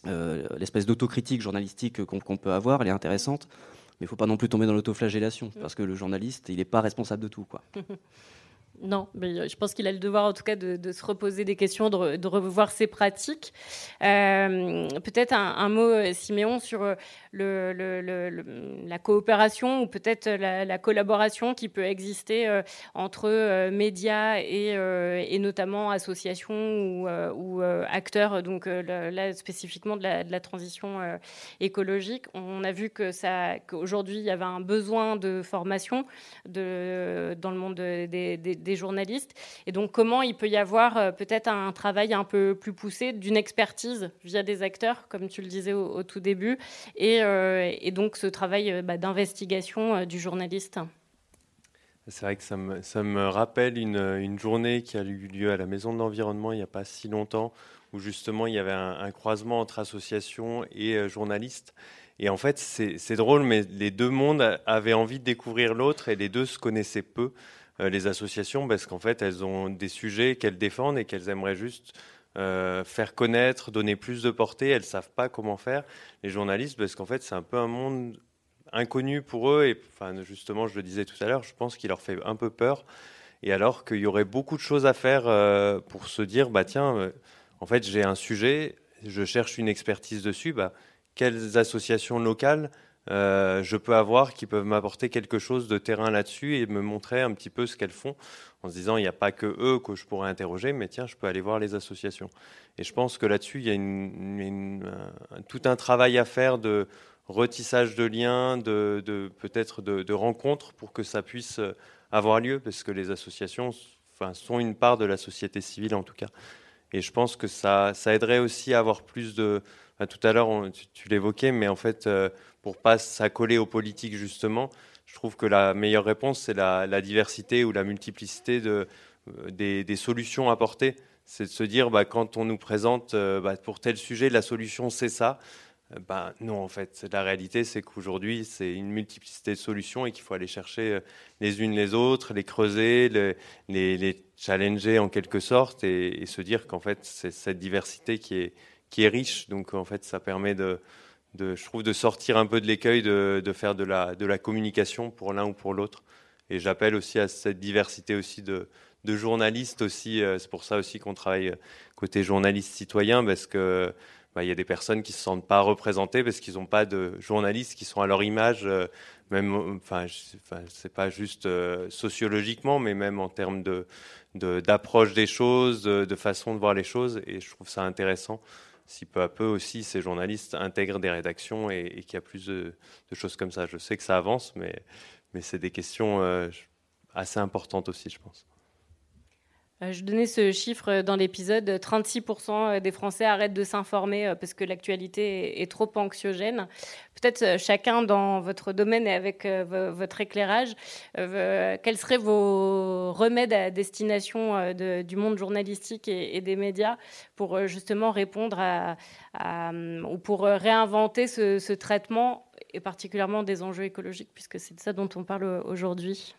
euh, l'espèce d'autocritique journalistique qu'on peut avoir, elle est intéressante, mais il ne faut pas non plus tomber dans l'autoflagellation, parce que le journaliste, il n'est pas responsable de tout. Quoi. Non, mais euh, je pense qu'il a le devoir en tout cas de, se reposer des questions, de, revoir ses pratiques. Euh, peut-être un, mot, euh, Siméon, sur la coopération ou peut-être la, collaboration qui peut exister entre médias et, notamment associations ou, acteurs, donc là spécifiquement de la, transition écologique. On a vu que ça, qu'aujourd'hui il y avait un besoin de formation dans le monde des journalistes. Et donc, comment il peut y avoir euh, peut-être un travail un peu plus poussé d'une expertise via des acteurs, comme tu le disais au, tout début, et, euh, donc ce travail euh, bah, d'investigation du journaliste? C'est vrai que ça me, ça me rappelle une, une, journée qui a eu lieu à la Maison de l'Environnement il n'y a pas si longtemps, où justement il y avait un, croisement entre associations et journalistes. Et en fait, c'est drôle, mais les deux mondes avaient envie de découvrir l'autre et les deux se connaissaient peu. Euh, les associations parce qu'en fait, elles ont des sujets qu'elles défendent et qu'elles aimeraient juste euh, faire connaître, donner plus de portée. Elles ne savent pas comment faire. Les journalistes, parce qu'en fait, c'est un peu un monde inconnu pour eux. Et enfin, justement, je le disais tout à l'heure, je pense qu'il leur fait un peu peur. Et alors qu'il y aurait beaucoup de choses à faire euh, pour se dire, bah tiens, en fait, j'ai un sujet, je cherche une expertise dessus. Bah, quelles associations locales euh, je peux avoir qui peuvent m'apporter quelque chose de terrain là-dessus et me montrer un petit peu ce qu'elles font en se disant il n'y a pas que eux que je pourrais interroger, mais tiens, je peux aller voir les associations. Et je pense que là-dessus, il y a tout un travail à faire de retissage de liens, de, peut-être de, rencontres pour que ça puisse avoir lieu, parce que les associations sont une part de la société civile en tout cas. Et je pense que ça, ça aiderait aussi à avoir plus de... tout à l'heure, tu, l'évoquais, mais en fait, euh, pour pas s'accoler aux politiques justement. Je trouve que la meilleure réponse, c'est la, diversité ou la multiplicité de, euh, des, solutions apportées. C'est de se dire, bah, quand on nous présente euh, bah, pour tel sujet, la solution c'est ça. Euh, bah, non, en fait, la réalité, c'est qu'aujourd'hui, c'est une multiplicité de solutions et qu'il faut aller chercher les unes les autres, les creuser, les, challenger en quelque sorte et, et se dire qu'en fait, c'est cette diversité qui est, qui est riche. Donc, en fait, ça permet de, je trouve, de sortir un peu de l'écueil de, faire de la, communication pour l'un ou pour l'autre. Et j'appelle aussi à cette diversité aussi de, journalistes aussi. Euh, c'est pour ça aussi qu'on travaille côté journaliste citoyen parce que bah, il y a des personnes qui se sentent pas représentées parce qu'ils n'ont pas de journalistes qui sont à leur image, euh, même, enfin, c'est pas juste euh, sociologiquement, mais même en termes d'approche des choses, de, façon de voir les choses. Et je trouve ça intéressant si peu à peu aussi ces journalistes intègrent des rédactions et, qu'il y a plus de, choses comme ça. Je sais que ça avance, mais, mais c'est des questions euh, assez importantes aussi, je pense. Euh, je donnais ce chiffre dans l'épisode 36% des Français arrêtent de s'informer euh, parce que l'actualité est trop anxiogène. Peut-être euh, chacun dans votre domaine et avec votre éclairage, quels seraient vos remèdes à destination du monde journalistique et, des médias pour justement répondre à, ou pour réinventer ce, ce traitement et particulièrement des enjeux écologiques puisque c'est de ça dont on parle aujourd'hui?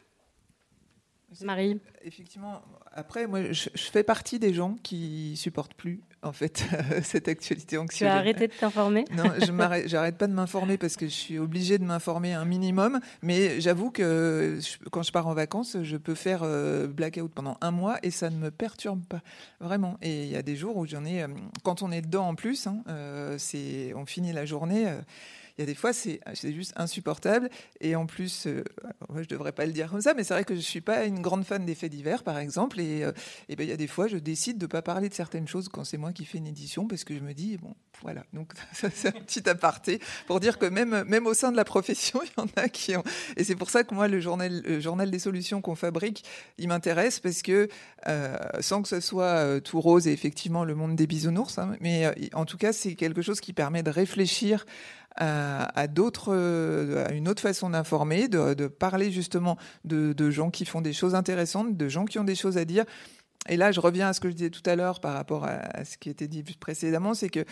Marie Effectivement, après, moi, je, fais partie des gens qui supportent plus, en fait, cette actualité anxiogène. Tu as arrêté de t'informer? Non, je j'arrête pas de m'informer parce que je suis obligée de m'informer un minimum. Mais j'avoue que quand je pars en vacances, je peux faire euh, blackout pendant un mois et ça ne me perturbe pas, vraiment. Et il y a des jours où j'en ai, euh, quand on est dedans en plus, hein, euh, c'est, on finit la journée il y a des fois, c'est juste insupportable. Et en plus, euh, je ne devrais pas le dire comme ça, mais c'est vrai que je ne suis pas une grande fan des faits divers, par exemple. Et, euh, ben, il y a des fois, je décide de ne pas parler de certaines choses quand c'est moi qui fais une édition, parce que je me dis, bon, voilà. Donc, c'est un petit aparté pour dire que même, même au sein de la profession, il y en a qui ont. Et c'est pour ça que moi, le journal, le journal des solutions qu'on fabrique, il m'intéresse, parce que euh, sans que ce soit tout rose et effectivement le monde des bisounours, hein, mais en tout cas, c'est quelque chose qui permet de réfléchir à, d'autres, euh, à une autre façon d'informer, de, parler justement de, gens qui font des choses intéressantes, de gens qui ont des choses à dire. Et là, je reviens à ce que je disais tout à l'heure par rapport à, ce qui était dit précédemment, c'est que euh,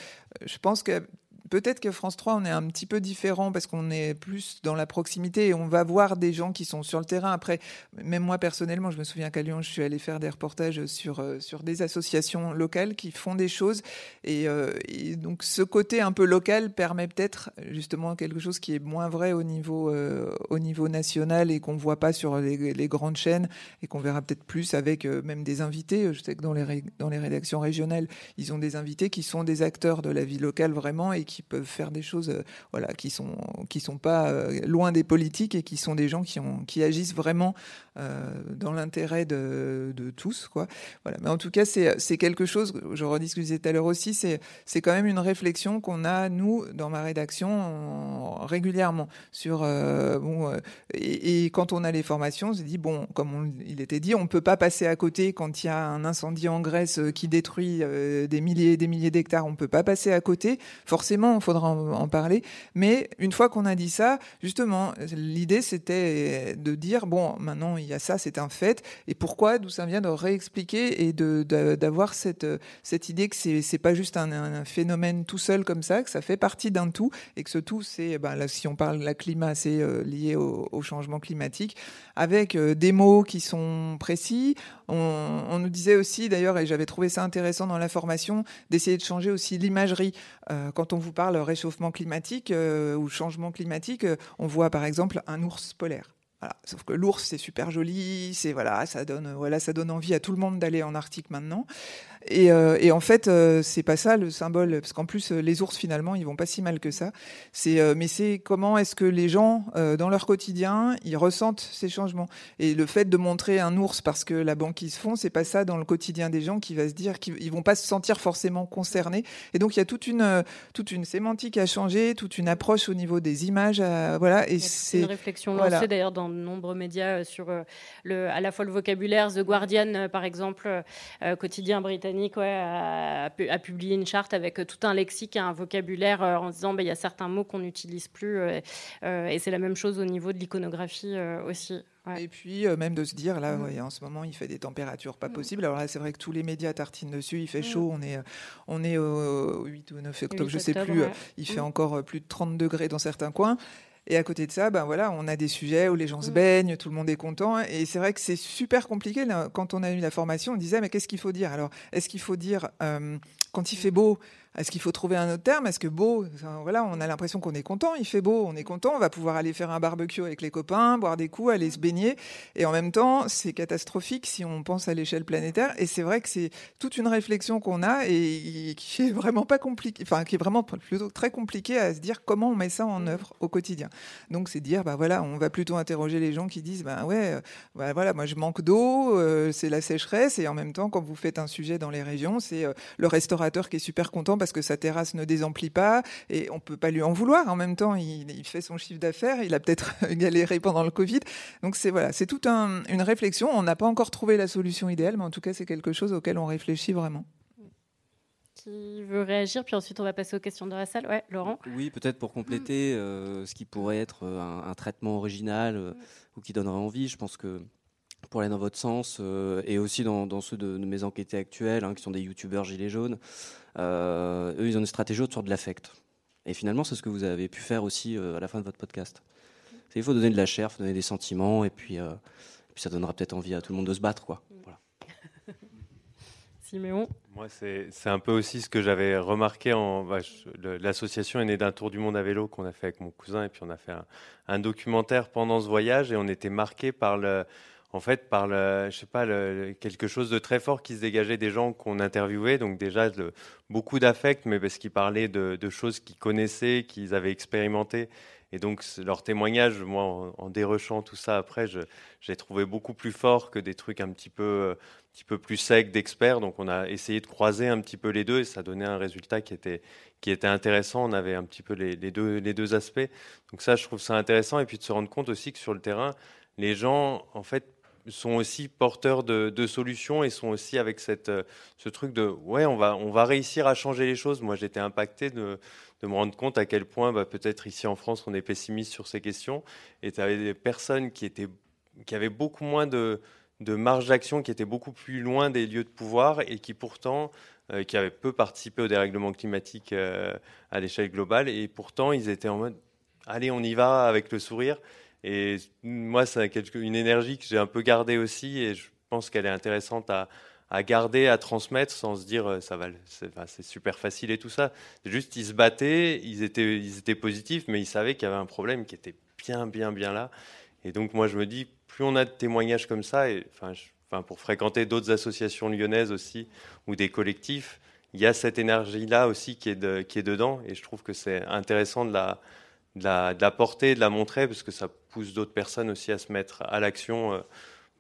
je pense que peut-être que France 3, on est un petit peu différent parce qu'on est plus dans la proximité et on va voir des gens qui sont sur le terrain. Après, même moi personnellement, je me souviens qu'à Lyon, je suis allée faire des reportages sur, euh, sur des associations locales qui font des choses. Euh, et, donc ce côté un peu local permet peut-être justement quelque chose qui est moins vrai au niveau, euh, au niveau national et qu'on ne voit pas sur les, grandes chaînes et qu'on verra peut-être plus avec même des invités. Je sais que dans les, dans les rédactions régionales, ils ont des invités qui sont des acteurs de la vie locale vraiment et qui peuvent faire des choses euh, voilà, qui ne sont, qui sont pas euh, loin des politiques et qui sont des gens qui, qui agissent vraiment euh, dans l'intérêt de, de, tous. Quoi. Voilà. Mais en tout cas, c'est quelque chose, je redis ce que je disais tout à l'heure aussi, c'est quand même une réflexion qu'on a, nous, dans ma rédaction, régulièrement. Sur, bon, et, quand on a les formations, on se dit, bon, comme il était dit, on ne peut pas passer à côté quand il y a un incendie en Grèce qui détruit des milliers et des milliers d'hectares, on ne peut pas passer à côté. Forcément, il faudra en, parler. Mais une fois qu'on a dit ça, justement, l'idée c'était de dire bon, maintenant il y a ça, c'est un fait. Et pourquoi D'où ça vient de réexpliquer et d'avoir cette, cette idée que c'est n'est pas juste un, phénomène tout seul comme ça, que ça fait partie d'un tout et que ce tout, c'est ben là, si on parle de la climat, c'est euh, lié au, changement climatique, avec euh, des mots qui sont précis. On, on nous disait aussi d'ailleurs, et j'avais trouvé ça intéressant dans la formation, d'essayer de changer aussi l'imagerie. Euh, quand on vous parle réchauffement climatique euh, ou changement climatique, euh, on voit par exemple un ours polaire. Sauf que l'ours, c'est super joli, c'est voilà, ça donne, voilà, ça donne envie à tout le monde d'aller en Arctique maintenant. Et, euh, et en fait, euh, c'est pas ça le symbole, parce qu'en plus, euh, les ours finalement, ils vont pas si mal que ça. C'est, mais c'est comment est-ce que les gens, dans leur quotidien, ils ressentent ces changements. Et le fait de montrer un ours parce que la banquise fond, c'est pas ça dans le quotidien des gens qui va se dire qu'ils vont pas se sentir forcément concernés. Et donc il y a toute une toute une sémantique à changer, toute une approche au niveau des images, voilà. Et c'est une réflexion lancée d'ailleurs dans de nombreux médias sur le, à la fois le vocabulaire, The Guardian par exemple, quotidien britannique a, publié une charte avec euh, tout un lexique, un vocabulaire euh, en disant bah, il y a certains mots qu'on n'utilise plus. Euh, et c'est la même chose au niveau de l'iconographie aussi. Et puis même de se dire là, mm. en ce moment il fait des températures pas mm. possibles. Alors là c'est vrai que tous les médias tartinent dessus, il fait mm. chaud, on est on est au 8 ou 9 octobre, je sais plus, il fait encore plus de 30 degrés dans certains coins. Et à côté de ça, ben voilà, on a des sujets où les gens se mm. baignent, tout le monde est content. Et c'est vrai que c'est super compliqué. Quand on a eu la formation, on disait, mais qu'est-ce qu'il faut dire? Alors, est-ce qu'il faut dire, euh, quand il fait beau, est-ce qu'il faut trouver un autre terme? Est-ce que beau, voilà, on a l'impression qu'on est content, il fait beau, on est content, on va pouvoir aller faire un barbecue avec les copains, boire des coups, aller se baigner. Et en même temps, c'est catastrophique si on pense à l'échelle planétaire. Et c'est vrai que c'est toute une réflexion qu'on a et qui est vraiment pas compliqué, enfin qui est vraiment plutôt très compliqué à se dire comment on met ça en œuvre au quotidien. Donc c'est dire, bah voilà, on va plutôt interroger les gens qui disent, bah ouais, bah voilà, moi je manque d'eau, euh, c'est la sécheresse, et en même temps, quand vous faites un sujet dans les régions, c'est euh, le restaurateur qui est super content parce que sa terrasse ne désemplit pas et on peut pas lui en vouloir. En même temps, il, fait son chiffre d'affaires, il a peut-être galéré pendant le Covid. Donc c'est voilà, c'est toute une réflexion. On n'a pas encore trouvé la solution idéale, mais en tout cas, c'est quelque chose auquel on réfléchit vraiment qui veut réagir, puis ensuite on va passer aux questions de la salle. Ouais, Laurent Oui, peut-être pour compléter euh, ce qui pourrait être un, traitement original euh, ou qui donnerait envie. Je pense que pour aller dans votre sens, euh, et aussi dans, ceux de, mes enquêtés actuels, hein, qui sont des youtubeurs gilets jaunes, euh, eux, ils ont une stratégie autour de l'affect. Et finalement, c'est ce que vous avez pu faire aussi euh, à la fin de votre podcast. Il faut donner de la chair, il faut donner des sentiments, et puis, Puis ça donnera peut-être envie à tout le monde de se battre, quoi. Voilà. Siméon? Moi, c'est un peu aussi ce que j'avais remarqué. En, bah, l'association est née d'un tour du monde à vélo qu'on a fait avec mon cousin, et puis on a fait un, un documentaire pendant ce voyage, et on était marqué par le en fait, par le, je sais pas, quelque chose de très fort qui se dégageait des gens qu'on interviewait. Donc déjà, beaucoup d'affect, mais parce qu'ils parlaient de, choses qu'ils connaissaient, qu'ils avaient expérimenté. Et donc, leur témoignage, moi, en, en dérushant tout ça après, j'ai trouvé beaucoup plus fort que des trucs un petit peu, un petit peu plus secs d'experts. Donc, on a essayé de croiser un petit peu les deux et ça donnait un résultat qui était, qui était intéressant. On avait un petit peu les, deux, les deux aspects. Donc, ça, je trouve ça intéressant. Et puis de se rendre compte aussi que sur le terrain, les gens, en fait, sont aussi porteurs de, solutions et sont aussi avec euh, ce truc de ouais, on va, réussir à changer les choses. Moi, j'étais impacté de, me rendre compte à quel point, bah, peut-être ici en France, on est pessimiste sur ces questions. Et tu avais des personnes qui, avaient beaucoup moins de, de marge d'action, qui étaient beaucoup plus loin des lieux de pouvoir et qui pourtant, euh, qui avaient peu participé au dérèglement climatique euh, à l'échelle globale. Et pourtant, ils étaient en mode allez, on y va avec le sourire. Et moi, c'est une énergie que j'ai un peu gardée aussi, et je pense qu'elle est intéressante à, garder, à transmettre, sans se dire euh, ça va, c'est super facile et tout ça. Juste, ils se battaient, ils étaient, ils étaient positifs, mais ils savaient qu'il y avait un problème qui était bien, bien, bien là. Et donc, moi, je me dis, plus on a de témoignages comme ça, et enfin, pour fréquenter d'autres associations lyonnaises aussi ou des collectifs, il y a cette énergie-là aussi qui est, qui est dedans, et je trouve que c'est intéressant de la de la, porter, de la montrer, parce que ça pousse d'autres personnes aussi à se mettre à l'action euh,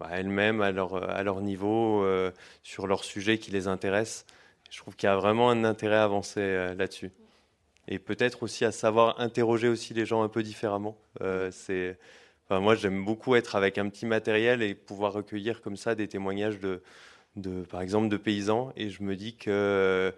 bah, elles-mêmes, à leur, leur niveau, euh, sur leur sujet qui les intéresse. Je trouve qu'il y a vraiment un intérêt à avancer euh, là-dessus. Et peut-être aussi à savoir interroger aussi les gens un peu différemment. c'est, enfin, moi, j'aime beaucoup être avec un petit matériel et pouvoir recueillir comme ça des témoignages de, de par exemple, de paysans. Et je me dis que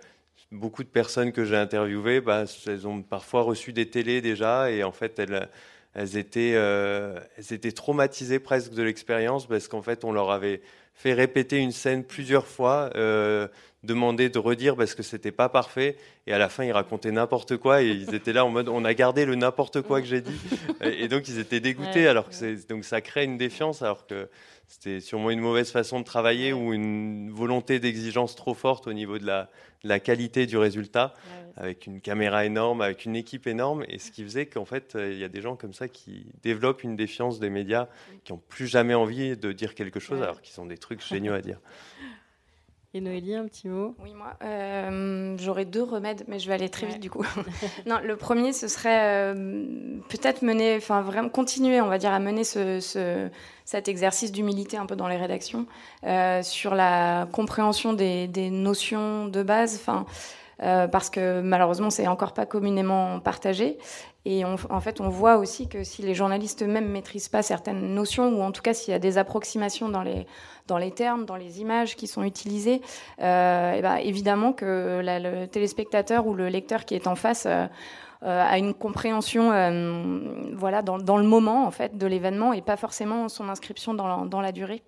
beaucoup de personnes que j'ai interviewées, bah, elles ont parfois reçu des télés déjà et en fait elles, étaient, euh, elles étaient traumatisées presque de l'expérience parce qu'en fait on leur avait fait répéter une scène plusieurs fois, euh, demander de redire parce que c'était pas parfait. Et à la fin ils racontaient n'importe quoi et ils étaient là en mode on a gardé le n'importe quoi que j'ai dit. Et, donc ils étaient dégoûtés alors que donc ça crée une défiance alors que c'était sûrement une mauvaise façon de travailler ou une volonté d'exigence trop forte au niveau de la, la qualité du résultat, avec une caméra énorme, avec une équipe énorme, et ce qui faisait qu'en fait, euh, il y a des gens comme ça qui développent une défiance des médias, qui n'ont plus jamais envie de dire quelque chose, alors qu'ils ont des trucs géniaux à dire. Et Noélie, un petit mot Oui, moi, euh, j'aurais deux remèdes, mais je vais aller très vite du coup. non, le premier, ce serait euh, peut-être mener, enfin vraiment continuer, on va dire, à mener ce, cet exercice d'humilité un peu dans les rédactions euh, sur la compréhension des, des, notions de base, enfin. Parce que malheureusement, c'est encore pas communément partagé. Et en fait, on voit aussi que si les journalistes eux-mêmes maîtrisent pas certaines notions, ou en tout cas s'il y a des approximations dans les, termes, dans les images qui sont utilisées, euh, ben, évidemment que le téléspectateur ou le lecteur qui est en face euh, euh, a une compréhension voilà, dans, le moment en fait, de l'événement et pas forcément son inscription dans la durée.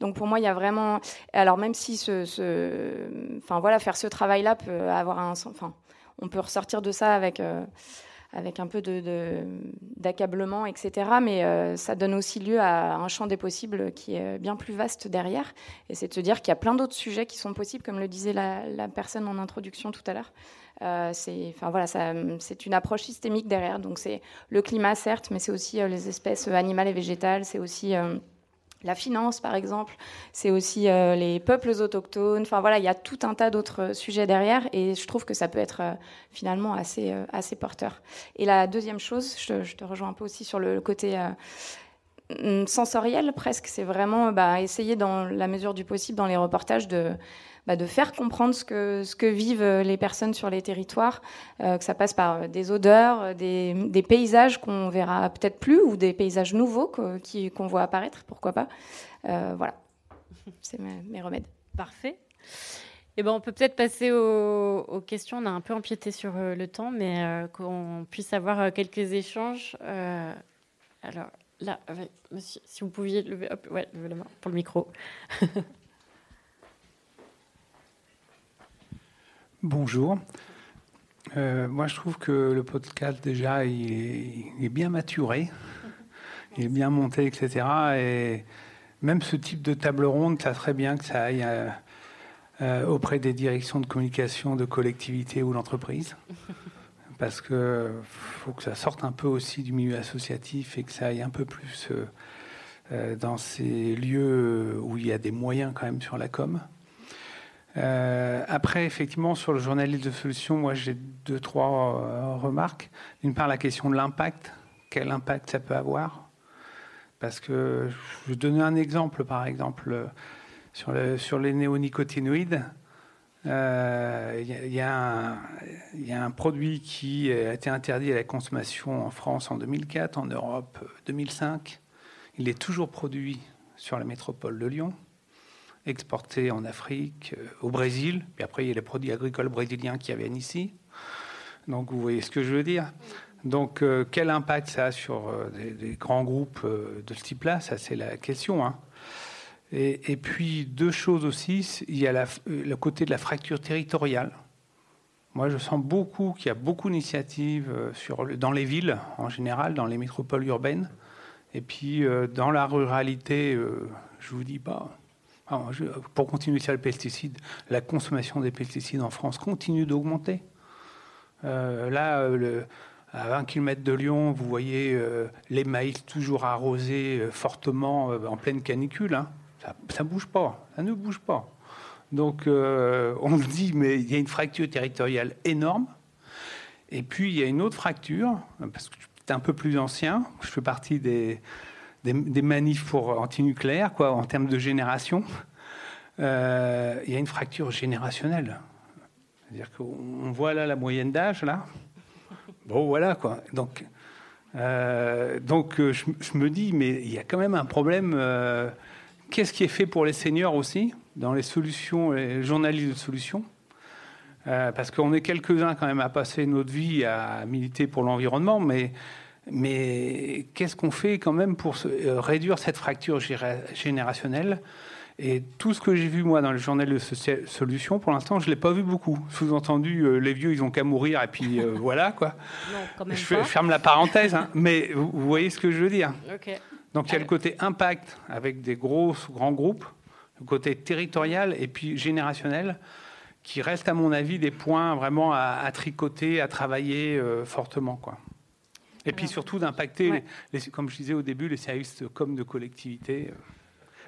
Donc pour moi, il y a vraiment. Alors même si ce, enfin voilà, faire ce travail-là peut avoir un, enfin, on peut ressortir de ça avec avec un peu d'accablement, de, etc. Mais euh, ça donne aussi lieu à un champ des possibles qui est bien plus vaste derrière. Et c'est de se dire qu'il y a plein d'autres sujets qui sont possibles, comme le disait la, personne en introduction tout à l'heure. Euh, c'est voilà, une approche systémique derrière. Donc c'est le climat, certes, mais c'est aussi euh, les espèces animales et végétales, c'est aussi la finance, par exemple, c'est aussi euh, les peuples autochtones. Enfin voilà, il y a tout un tas d'autres sujets derrière, et je trouve que ça peut être euh, finalement assez euh, assez porteur. Et la deuxième chose, je, te rejoins un peu aussi sur le côté sensoriel presque. C'est vraiment bah, essayer dans la mesure du possible dans les reportages de bah, de faire comprendre ce que, vivent euh, les personnes sur les territoires, euh, que ça passe par euh, des odeurs, des, des paysages qu'on verra peut-être plus ou des paysages nouveaux qu'on voit apparaître, pourquoi pas. voilà, c'est mes, remèdes. Parfait. Eh ben, on peut peut-être passer aux, questions. On a un peu empiété sur le temps, mais qu'on puisse avoir quelques échanges. alors là, monsieur, si vous pouviez lever, hop, ouais, lever la main pour le micro. Bonjour. Euh, moi, je trouve que le podcast, déjà, il est, bien maturé. il est bien monté, etc. Et même ce type de table ronde, ça serait bien que ça aille auprès des directions de communication de collectivité ou d'entreprise. Parce qu'il faut que ça sorte un peu aussi du milieu associatif et que ça aille un peu plus dans ces lieux où il y a des moyens quand même sur la com. Euh, après, effectivement, sur le journalisme de solution, moi j'ai deux, trois euh, remarques. D'une part, la question de l'impact. Quel impact ça peut avoir? Parce que je vais donner un exemple, par exemple, sur, sur les néonicotinoïdes. Il euh, y, y, a un produit qui a été interdit à la consommation en France en 2004, en Europe 2005. Il est toujours produit sur la métropole de Lyon exportés en Afrique, euh, au Brésil. Et après, il y a les produits agricoles brésiliens qui viennent ici. Donc, vous voyez ce que je veux dire. Donc, euh, quel impact ça a sur euh, des, grands groupes de ce type-là? Ça, c'est la question. Hein. Et, puis, deux choses aussi. Il y a le côté de la fracture territoriale. Moi, je sens beaucoup qu'il y a beaucoup d'initiatives dans les villes, en général, dans les métropoles urbaines. Et puis, dans la ruralité, je vous dis pas, pour continuer sur les pesticides, la consommation des pesticides en France continue d'augmenter. Euh, là, euh, à 20 km de Lyon, vous voyez euh, les maïs toujours arrosés fortement en pleine canicule. Hein. Ça ne bouge pas, ça ne bouge pas. Donc on me dit, mais il y a une fracture territoriale énorme. Et puis il y a une autre fracture, parce que suis un peu plus ancien, je fais partie des, des, manifs pour antinucléaire, quoi, en termes de génération, euh, il y a une fracture générationnelle. C'est-à-dire qu'on voit là la moyenne d'âge, là. Bon, voilà, quoi. Donc, euh, donc euh, je, me dis, mais il y a quand même un problème. Qu'est-ce qui est fait pour les seniors aussi, dans les solutions, les journalistes de solutions Parce qu'on est quelques-uns quand même à passer notre vie à militer pour l'environnement, mais mais qu'est-ce qu'on fait quand même pour euh, réduire cette fracture générationnelle? Et tout ce que j'ai vu, moi, dans le journal de Solutions, pour l'instant, je ne l'ai pas vu beaucoup. Sous-entendu, euh, les vieux, ils ont qu'à mourir, et puis euh, voilà, quoi. je, ferme la parenthèse, hein. mais vous, voyez ce que je veux dire. Donc, il y a le côté impact avec des gros, grands groupes, le côté territorial et puis générationnel, qui reste, à mon avis, des points vraiment à, tricoter, à travailler fortement, quoi. Et puis surtout d'impacter, comme je disais au début, les services comme de collectivité. Euh,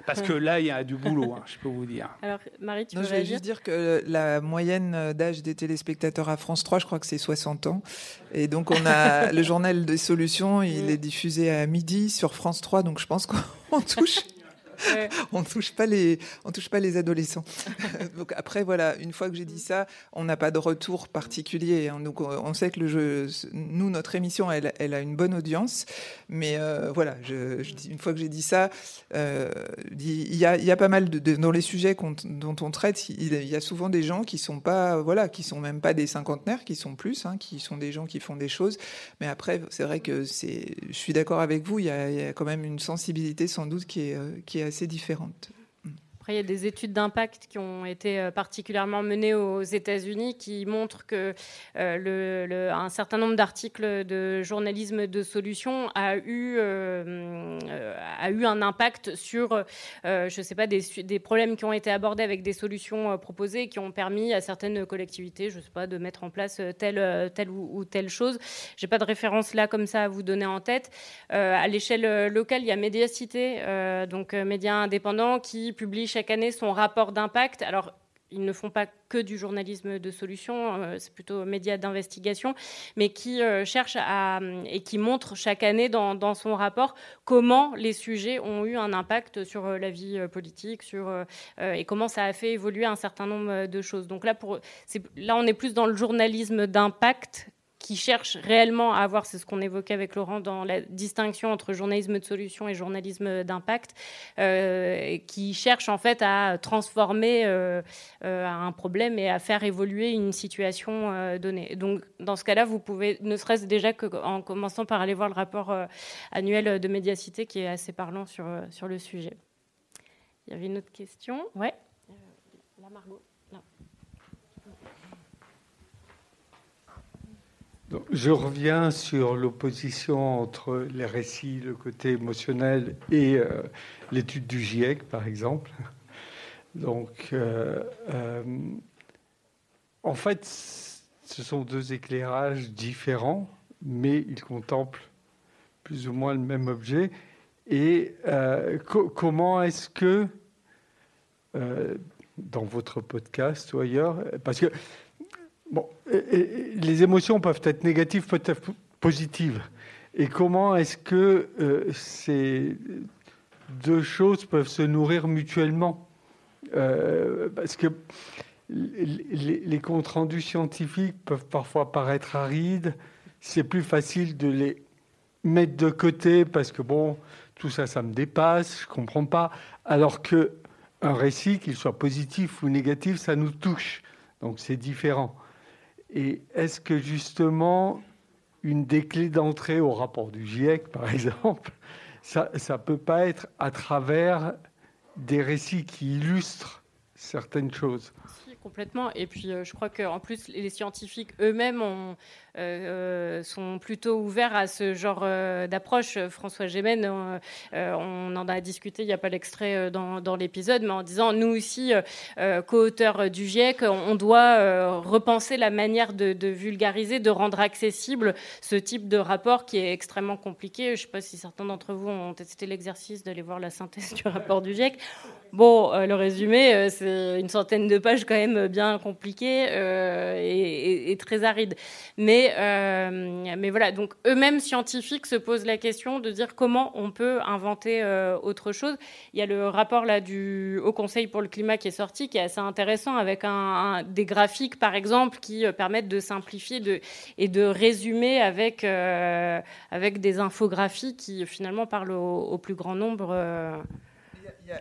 parce que là, il y a du boulot, hein, je peux vous dire. Alors, Marie, tu veux Je vais juste dire que la moyenne d'âge des téléspectateurs à France 3, je crois que c'est 60 ans. Et donc, on a le journal des solutions, il est diffusé à midi sur France 3, donc je pense qu'on touche on touche pas les, on touche pas les adolescents. donc après, voilà, une fois que j'ai dit ça, on n'a pas de retour particulier. Hein. donc on sait que nous, notre émission, elle, a une bonne audience, mais euh, voilà, je, une fois que j'ai dit ça, euh, il, y a, y a pas mal dans les sujets dont on traite, il, y a souvent des gens qui sont pas, voilà, qui sont même pas des cinquantenaires, qui sont plus, hein, qui sont des gens qui font des choses. Mais après, c'est vrai que c'est, je suis d'accord avec vous, il y, a, quand même une sensibilité sans doute qui euh, qui est assez différente. Après, il y a des études d'impact qui ont été euh, particulièrement menées aux États-Unis qui montrent que euh, le, un certain nombre d'articles de journalisme de solutions a eu, euh, a eu un impact sur, je ne sais pas, des, problèmes qui ont été abordés avec des solutions proposées qui ont permis à certaines collectivités, je sais pas, de mettre en place telle, telle ou, telle chose. Je n'ai pas de référence là comme ça à vous donner en tête. à l'échelle locale, il y a Médiacité, donc médias indépendants, qui publie chaque année son rapport d'impact. Alors, ils ne font pas que du journalisme de solution, euh, c'est plutôt médias d'investigation, mais qui euh, cherchent à, et qui montrent chaque année dans, son rapport comment les sujets ont eu un impact sur euh, la vie politique, sur, et comment ça a fait évoluer un certain nombre de choses. Donc là, pour, là on est plus dans le journalisme d'impact qui cherche réellement à avoir, c'est ce qu'on évoquait avec Laurent dans la distinction entre journalisme de solution et journalisme d'impact, euh, qui cherche en fait à transformer euh, euh, un problème et à faire évoluer une situation donnée. Donc dans ce cas-là, vous pouvez, ne serait-ce déjà qu'en commençant par aller voir le rapport annuel de médiacité qui est assez parlant sur, sur le sujet. Il y avait une autre question? Ouais. La Margot. Je reviens sur l'opposition entre les récits, le côté émotionnel et euh, l'étude du GIEC, par exemple. Donc, euh, euh, en fait, ce sont deux éclairages différents, mais ils contemplent plus ou moins le même objet. Et comment est-ce que, dans votre podcast ou ailleurs, parce que Bon, les émotions peuvent être négatives, peuvent être positives. Et comment est-ce que euh, ces deux choses peuvent se nourrir mutuellement? Euh, Parce que les, comptes rendus scientifiques peuvent parfois paraître arides. C'est plus facile de les mettre de côté parce que bon, tout ça, ça me dépasse, je comprends pas. Alors que un récit, qu'il soit positif ou négatif, ça nous touche. Donc c'est différent. Et est-ce que justement, une des clés d'entrée au rapport du GIEC, par exemple, ça ne peut pas être à travers des récits qui illustrent certaines choses? Complètement. Et puis, euh, je crois qu'en plus, les scientifiques eux-mêmes ont, sont plutôt ouverts à ce genre euh, d'approche. François Gémen, on en a discuté, il n'y a pas l'extrait dans, l'épisode, mais en disant, nous aussi, co-auteurs du GIEC, on doit repenser la manière de, vulgariser, de rendre accessible ce type de rapport qui est extrêmement compliqué. Je ne sais pas si certains d'entre vous ont testé l'exercice d'aller voir la synthèse du rapport du GIEC. Bon, le résumé, c'est une centaine de pages quand même bien compliqué et, et, très aride. Mais euh, mais, voilà, donc eux-mêmes scientifiques se posent la question de dire comment on peut inventer euh, autre chose. Il y a le rapport là du Haut Conseil pour le climat qui est sorti, qui est assez intéressant, avec des graphiques par exemple qui euh, permettent de simplifier et de résumer avec, avec des infographies qui finalement parlent au, plus grand nombre.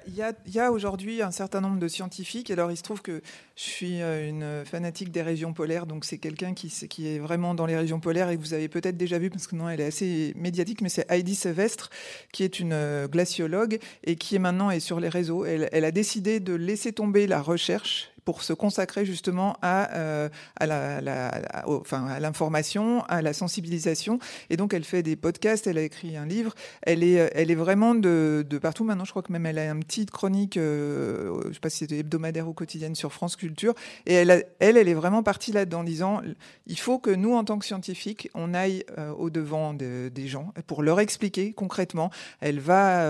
Il y a, aujourd'hui un certain nombre de scientifiques. Alors, il se trouve que je suis euh, une fanatique des régions polaires, donc c'est quelqu'un qui, est vraiment dans les régions polaires et que vous avez peut-être déjà vu parce que non, elle est assez médiatique, mais c'est Heidi Sevestre, qui est une euh, glaciologue et qui est maintenant est sur les réseaux. elle a décidé de laisser tomber la recherche pour se consacrer justement à, euh, à, la, enfin, à l'information, à la sensibilisation. Et donc, elle fait des podcasts, elle a écrit un livre. Elle est, elle est vraiment de, de partout. Maintenant, je crois que même elle a une petite chronique, euh, je sais pas si c'était hebdomadaire ou quotidienne sur France Culture. Et elle, elle, est vraiment partie là-dedans disant il faut que nous, en tant que scientifiques, on aille euh, au-devant des gens pour leur expliquer concrètement. Elle va,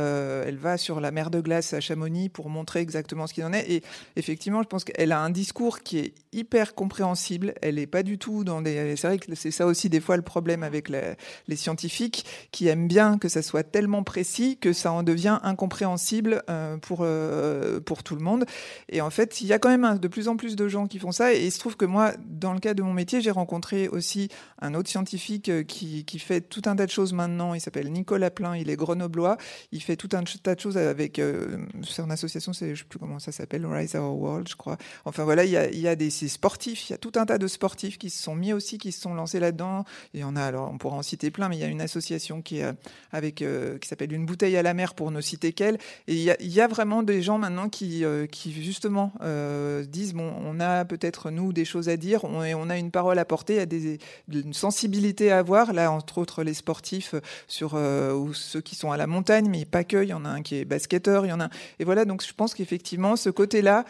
elle va sur la mer de glace à Chamonix pour montrer exactement ce qu'il en est. Et effectivement, je pense elle a un discours qui est hyper compréhensible. Elle n'est pas du tout dans des. C'est vrai que c'est ça aussi des fois le problème avec les scientifiques qui aiment bien que ça soit tellement précis que ça en devient incompréhensible euh, pour euh, pour tout le monde. Et en fait, il y a quand même de plus en plus de gens qui font ça. Et il se trouve que moi, dans le cas de mon métier, j'ai rencontré aussi un autre scientifique euh, qui, qui fait tout un tas de choses maintenant. Il s'appelle Nicolas Plein. Il est grenoblois. Il fait tout un tas de choses avec son association. C'est je sais plus comment ça s'appelle, Rise Our World, je crois. Enfin voilà, il y a, des sportifs, il y a tout un tas de sportifs qui se sont mis aussi, qui se sont lancés là-dedans. Il y en a, alors on pourra en citer plein, mais il y a une association qui, est euh, avec, euh, qui s'appelle Une bouteille à la mer pour ne citer qu'elle. Et il y, a, vraiment des gens maintenant qui, euh, qui justement disent, bon, on a peut-être nous des choses à dire, on, on a une parole à porter, il y a des, une sensibilité à avoir. Là, entre autres, les sportifs sur, ou ceux qui sont à la montagne, mais pas que, il y en a un qui est basketteur, il y en a un. Et voilà, donc je pense qu'effectivement, ce côté-là,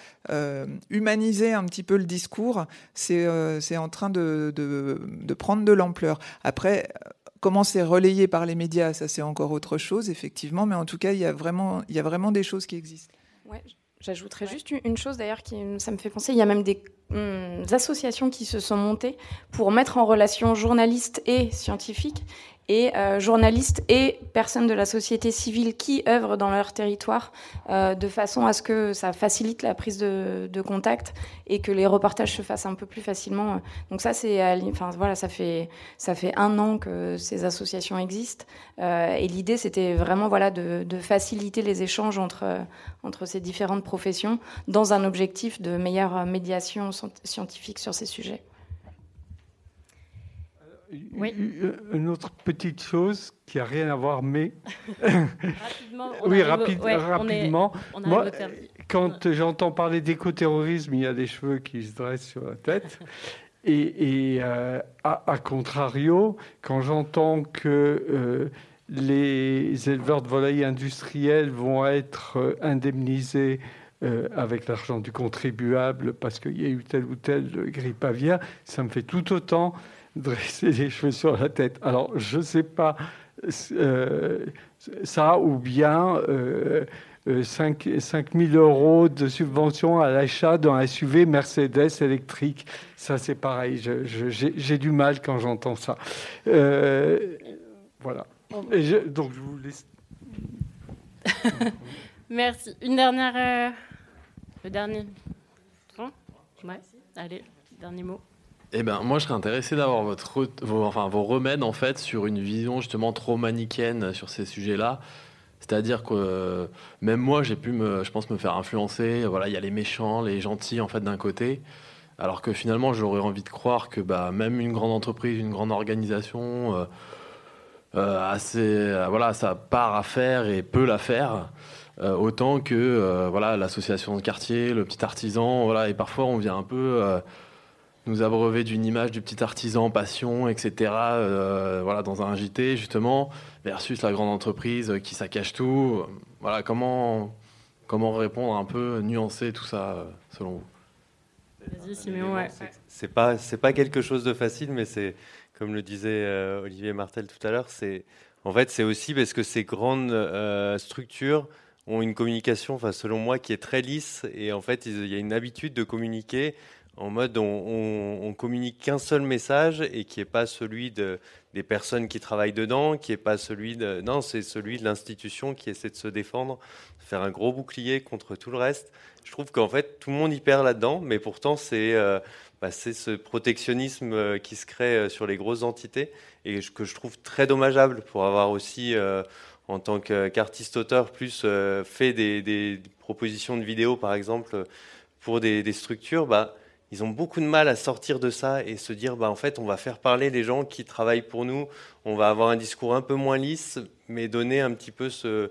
humaniser un petit peu le discours, c'est euh, en train de, de, prendre de l'ampleur. Après, comment c'est relayé par les médias, ça c'est encore autre chose, effectivement, mais en tout cas, il y a vraiment, il y a vraiment des choses qui existent. Ouais, J'ajouterais juste une chose d'ailleurs qui ça me fait penser, il y a même des hum, associations qui se sont montées pour mettre en relation journalistes et scientifiques et euh, journalistes et personnes de la société civile qui œuvrent dans leur territoire euh, de façon à ce que ça facilite la prise de, contact et que les reportages se fassent un peu plus facilement. Donc ça, c'est, enfin voilà, ça fait ça fait un an que ces associations existent euh, et l'idée c'était vraiment voilà de, de, faciliter les échanges entre entre ces différentes professions dans un objectif de meilleure médiation scientifique sur ces sujets. Oui. Une autre petite chose qui n'a rien à voir, mais. rapidement. oui, rapidement. Moi, quand j'entends parler d'écoterrorisme, il y a des cheveux qui se dressent sur la tête. Et, à, contrario, quand j'entends que les éleveurs de volailles industriels vont être indemnisés avec l'argent du contribuable parce qu'il y a eu telle ou telle grippe aviaire, ça me fait tout autant dresser les cheveux sur la tête. Alors, je ne sais pas euh, ça ou bien euh, 5, 5 000 euros de subvention à l'achat d'un SUV Mercedes électrique. Ça, c'est pareil. J'ai du mal quand j'entends ça. Euh, voilà. donc, je vous laisse. Merci. Une dernière. Euh, le dernier. Ouais. Allez, dernier mot. Eh ben, moi, je serais intéressé d'avoir vos, remèdes en fait sur une vision justement trop manichéenne sur ces sujets-là. C'est-à-dire que euh, même moi, j'ai pu, je pense, me faire influencer. Voilà, il y a les méchants, les gentils en fait d'un côté, alors que finalement, j'aurais envie de croire que bah, même une grande entreprise, une grande organisation, euh, euh, assez, voilà, ça part à faire et peut la faire. autant que voilà l'association de quartier, le petit artisan, voilà, et parfois on vient un peu nous abreuver d'une image du petit artisan, passion, etc. Euh, voilà, dans un JT justement, versus la grande entreprise qui saccage tout. Voilà, comment comment répondre un peu, nuancer tout ça selon vous? Vas-y, Siméon. Ouais. C'est pas c'est pas quelque chose de facile, mais c'est comme le disait euh, Olivier Martel tout à l'heure, c'est en fait c'est aussi parce que ces grandes euh, structures ont une communication, enfin selon moi, qui est très lisse et en fait il y a une habitude de communiquer en mode on, on, communique qu'un seul message et qui n'est pas celui de, des personnes qui travaillent dedans, qui n'est pas celui de... Non, c'est celui de l'institution qui essaie de se défendre, faire un gros bouclier contre tout le reste. Je trouve qu'en fait, tout le monde y perd là-dedans, mais pourtant, c'est euh, bah, ce protectionnisme euh, qui se crée euh, sur les grosses entités et que je trouve très dommageable pour avoir aussi... en tant qu'artiste-auteur, plus fait des, propositions de vidéos, par exemple, pour des, des structures, bah, ils ont beaucoup de mal à sortir de ça et se dire, bah, en fait, on va faire parler les gens qui travaillent pour nous, on va avoir un discours un peu moins lisse, mais donner un petit peu ce,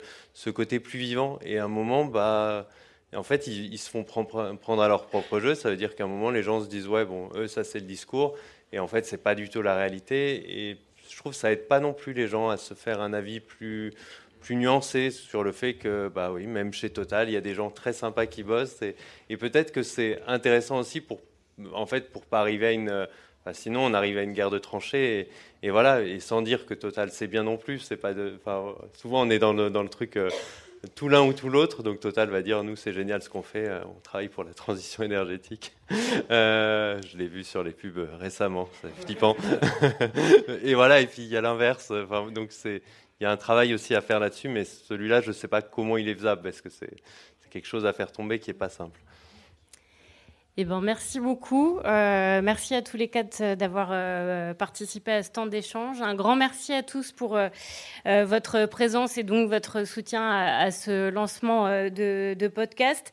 côté plus vivant. Et à un moment, bah, en fait, ils, se font prendre à leur propre jeu. Ça veut dire qu'à un moment, les gens se disent, ouais, bon, eux, ça, c'est le discours. Et en fait, c'est pas du tout la réalité. Et je trouve que ça aide pas non plus les gens à se faire un avis plus, plus nuancé sur le fait que, bah oui, même chez Total, il y a des gens très sympas qui bossent. Et, et peut-être que c'est intéressant aussi pour en fait, pour pas arriver à une. sinon, on arrive à une guerre de tranchées et, voilà, et sans dire que Total c'est bien non plus. C'est pas de, souvent, on est dans le, dans le truc euh, tout l'un ou tout l'autre. Donc Total va dire nous c'est génial ce qu'on fait, euh, on travaille pour la transition énergétique. Euh, je l'ai vu sur les pubs récemment, c'est flippant. et voilà, et puis il y a l'inverse. donc il y a un travail aussi à faire là-dessus, mais celui-là je ne sais pas comment il est faisable parce que c'est quelque chose à faire tomber qui est pas simple. Eh ben, merci beaucoup. Euh, merci à tous les quatre euh, d'avoir euh, participé à ce temps d'échange. Un grand merci à tous pour votre présence et donc votre soutien à, ce lancement de, podcast.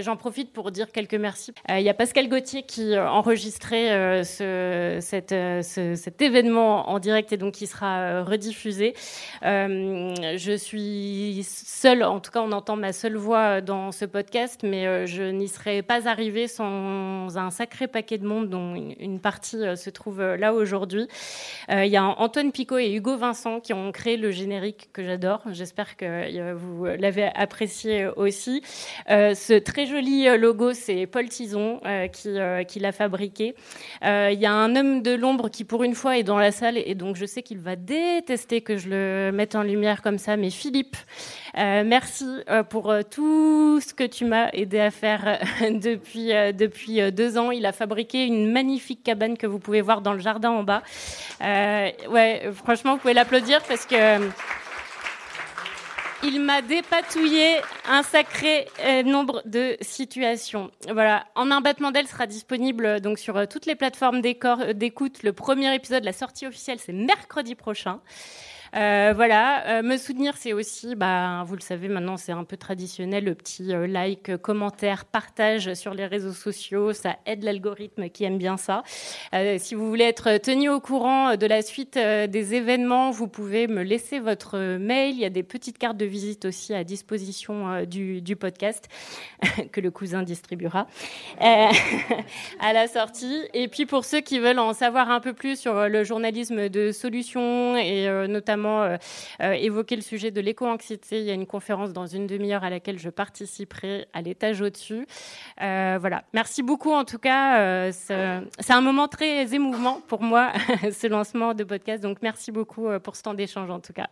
J'en profite pour dire quelques merci. Il y a Pascal Gauthier qui enregistrait ce, cet événement en direct et donc qui sera rediffusé. je suis seule, en tout cas on entend ma seule voix dans ce podcast, mais je n'y serais pas arrivée sans un sacré paquet de monde dont une partie euh, se trouve euh, là aujourd'hui. Euh, il y a Antoine Picot et Hugo Vincent qui ont créé le générique que j'adore. J'espère que vous l'avez apprécié aussi. ce très joli logo, c'est Paul Tison qui, qui l'a fabriqué. Il y a un homme de l'ombre qui, pour une fois, est dans la salle et donc je sais qu'il va détester que je le mette en lumière comme ça. Mais Philippe, merci pour tout ce que tu m'as aidé à faire depuis, depuis euh, deux ans. Il a fabriqué une magnifique cabane que vous pouvez voir dans le jardin en bas. Euh, ouais, franchement, vous pouvez l'applaudir parce que euh, il m'a dépatouillé un sacré nombre de situations. Voilà, En un battement d'aile sera disponible donc sur toutes les plateformes d'écoute. Le premier épisode, la sortie officielle, c'est mercredi prochain. Voilà, me soutenir, c'est aussi, bah, vous le savez maintenant, c'est un peu traditionnel, le petit like, commentaire, partage sur les réseaux sociaux. Ça aide l'algorithme qui aime bien ça. si vous voulez être tenu au courant de la suite des événements, vous pouvez me laisser votre mail. Il y a des petites cartes de visite aussi à disposition du, du podcast que le cousin distribuera à la sortie. Et puis pour ceux qui veulent en savoir un peu plus sur euh, le journalisme de solutions et euh, notamment euh, évoquer le sujet de l'éco-anxiété, il y a une conférence dans une demi-heure à laquelle je participerai à l'étage au-dessus. voilà. Merci beaucoup en tout cas. c'est un moment très émouvant pour moi, ce lancement de podcast. Donc merci beaucoup pour ce temps d'échange en tout cas.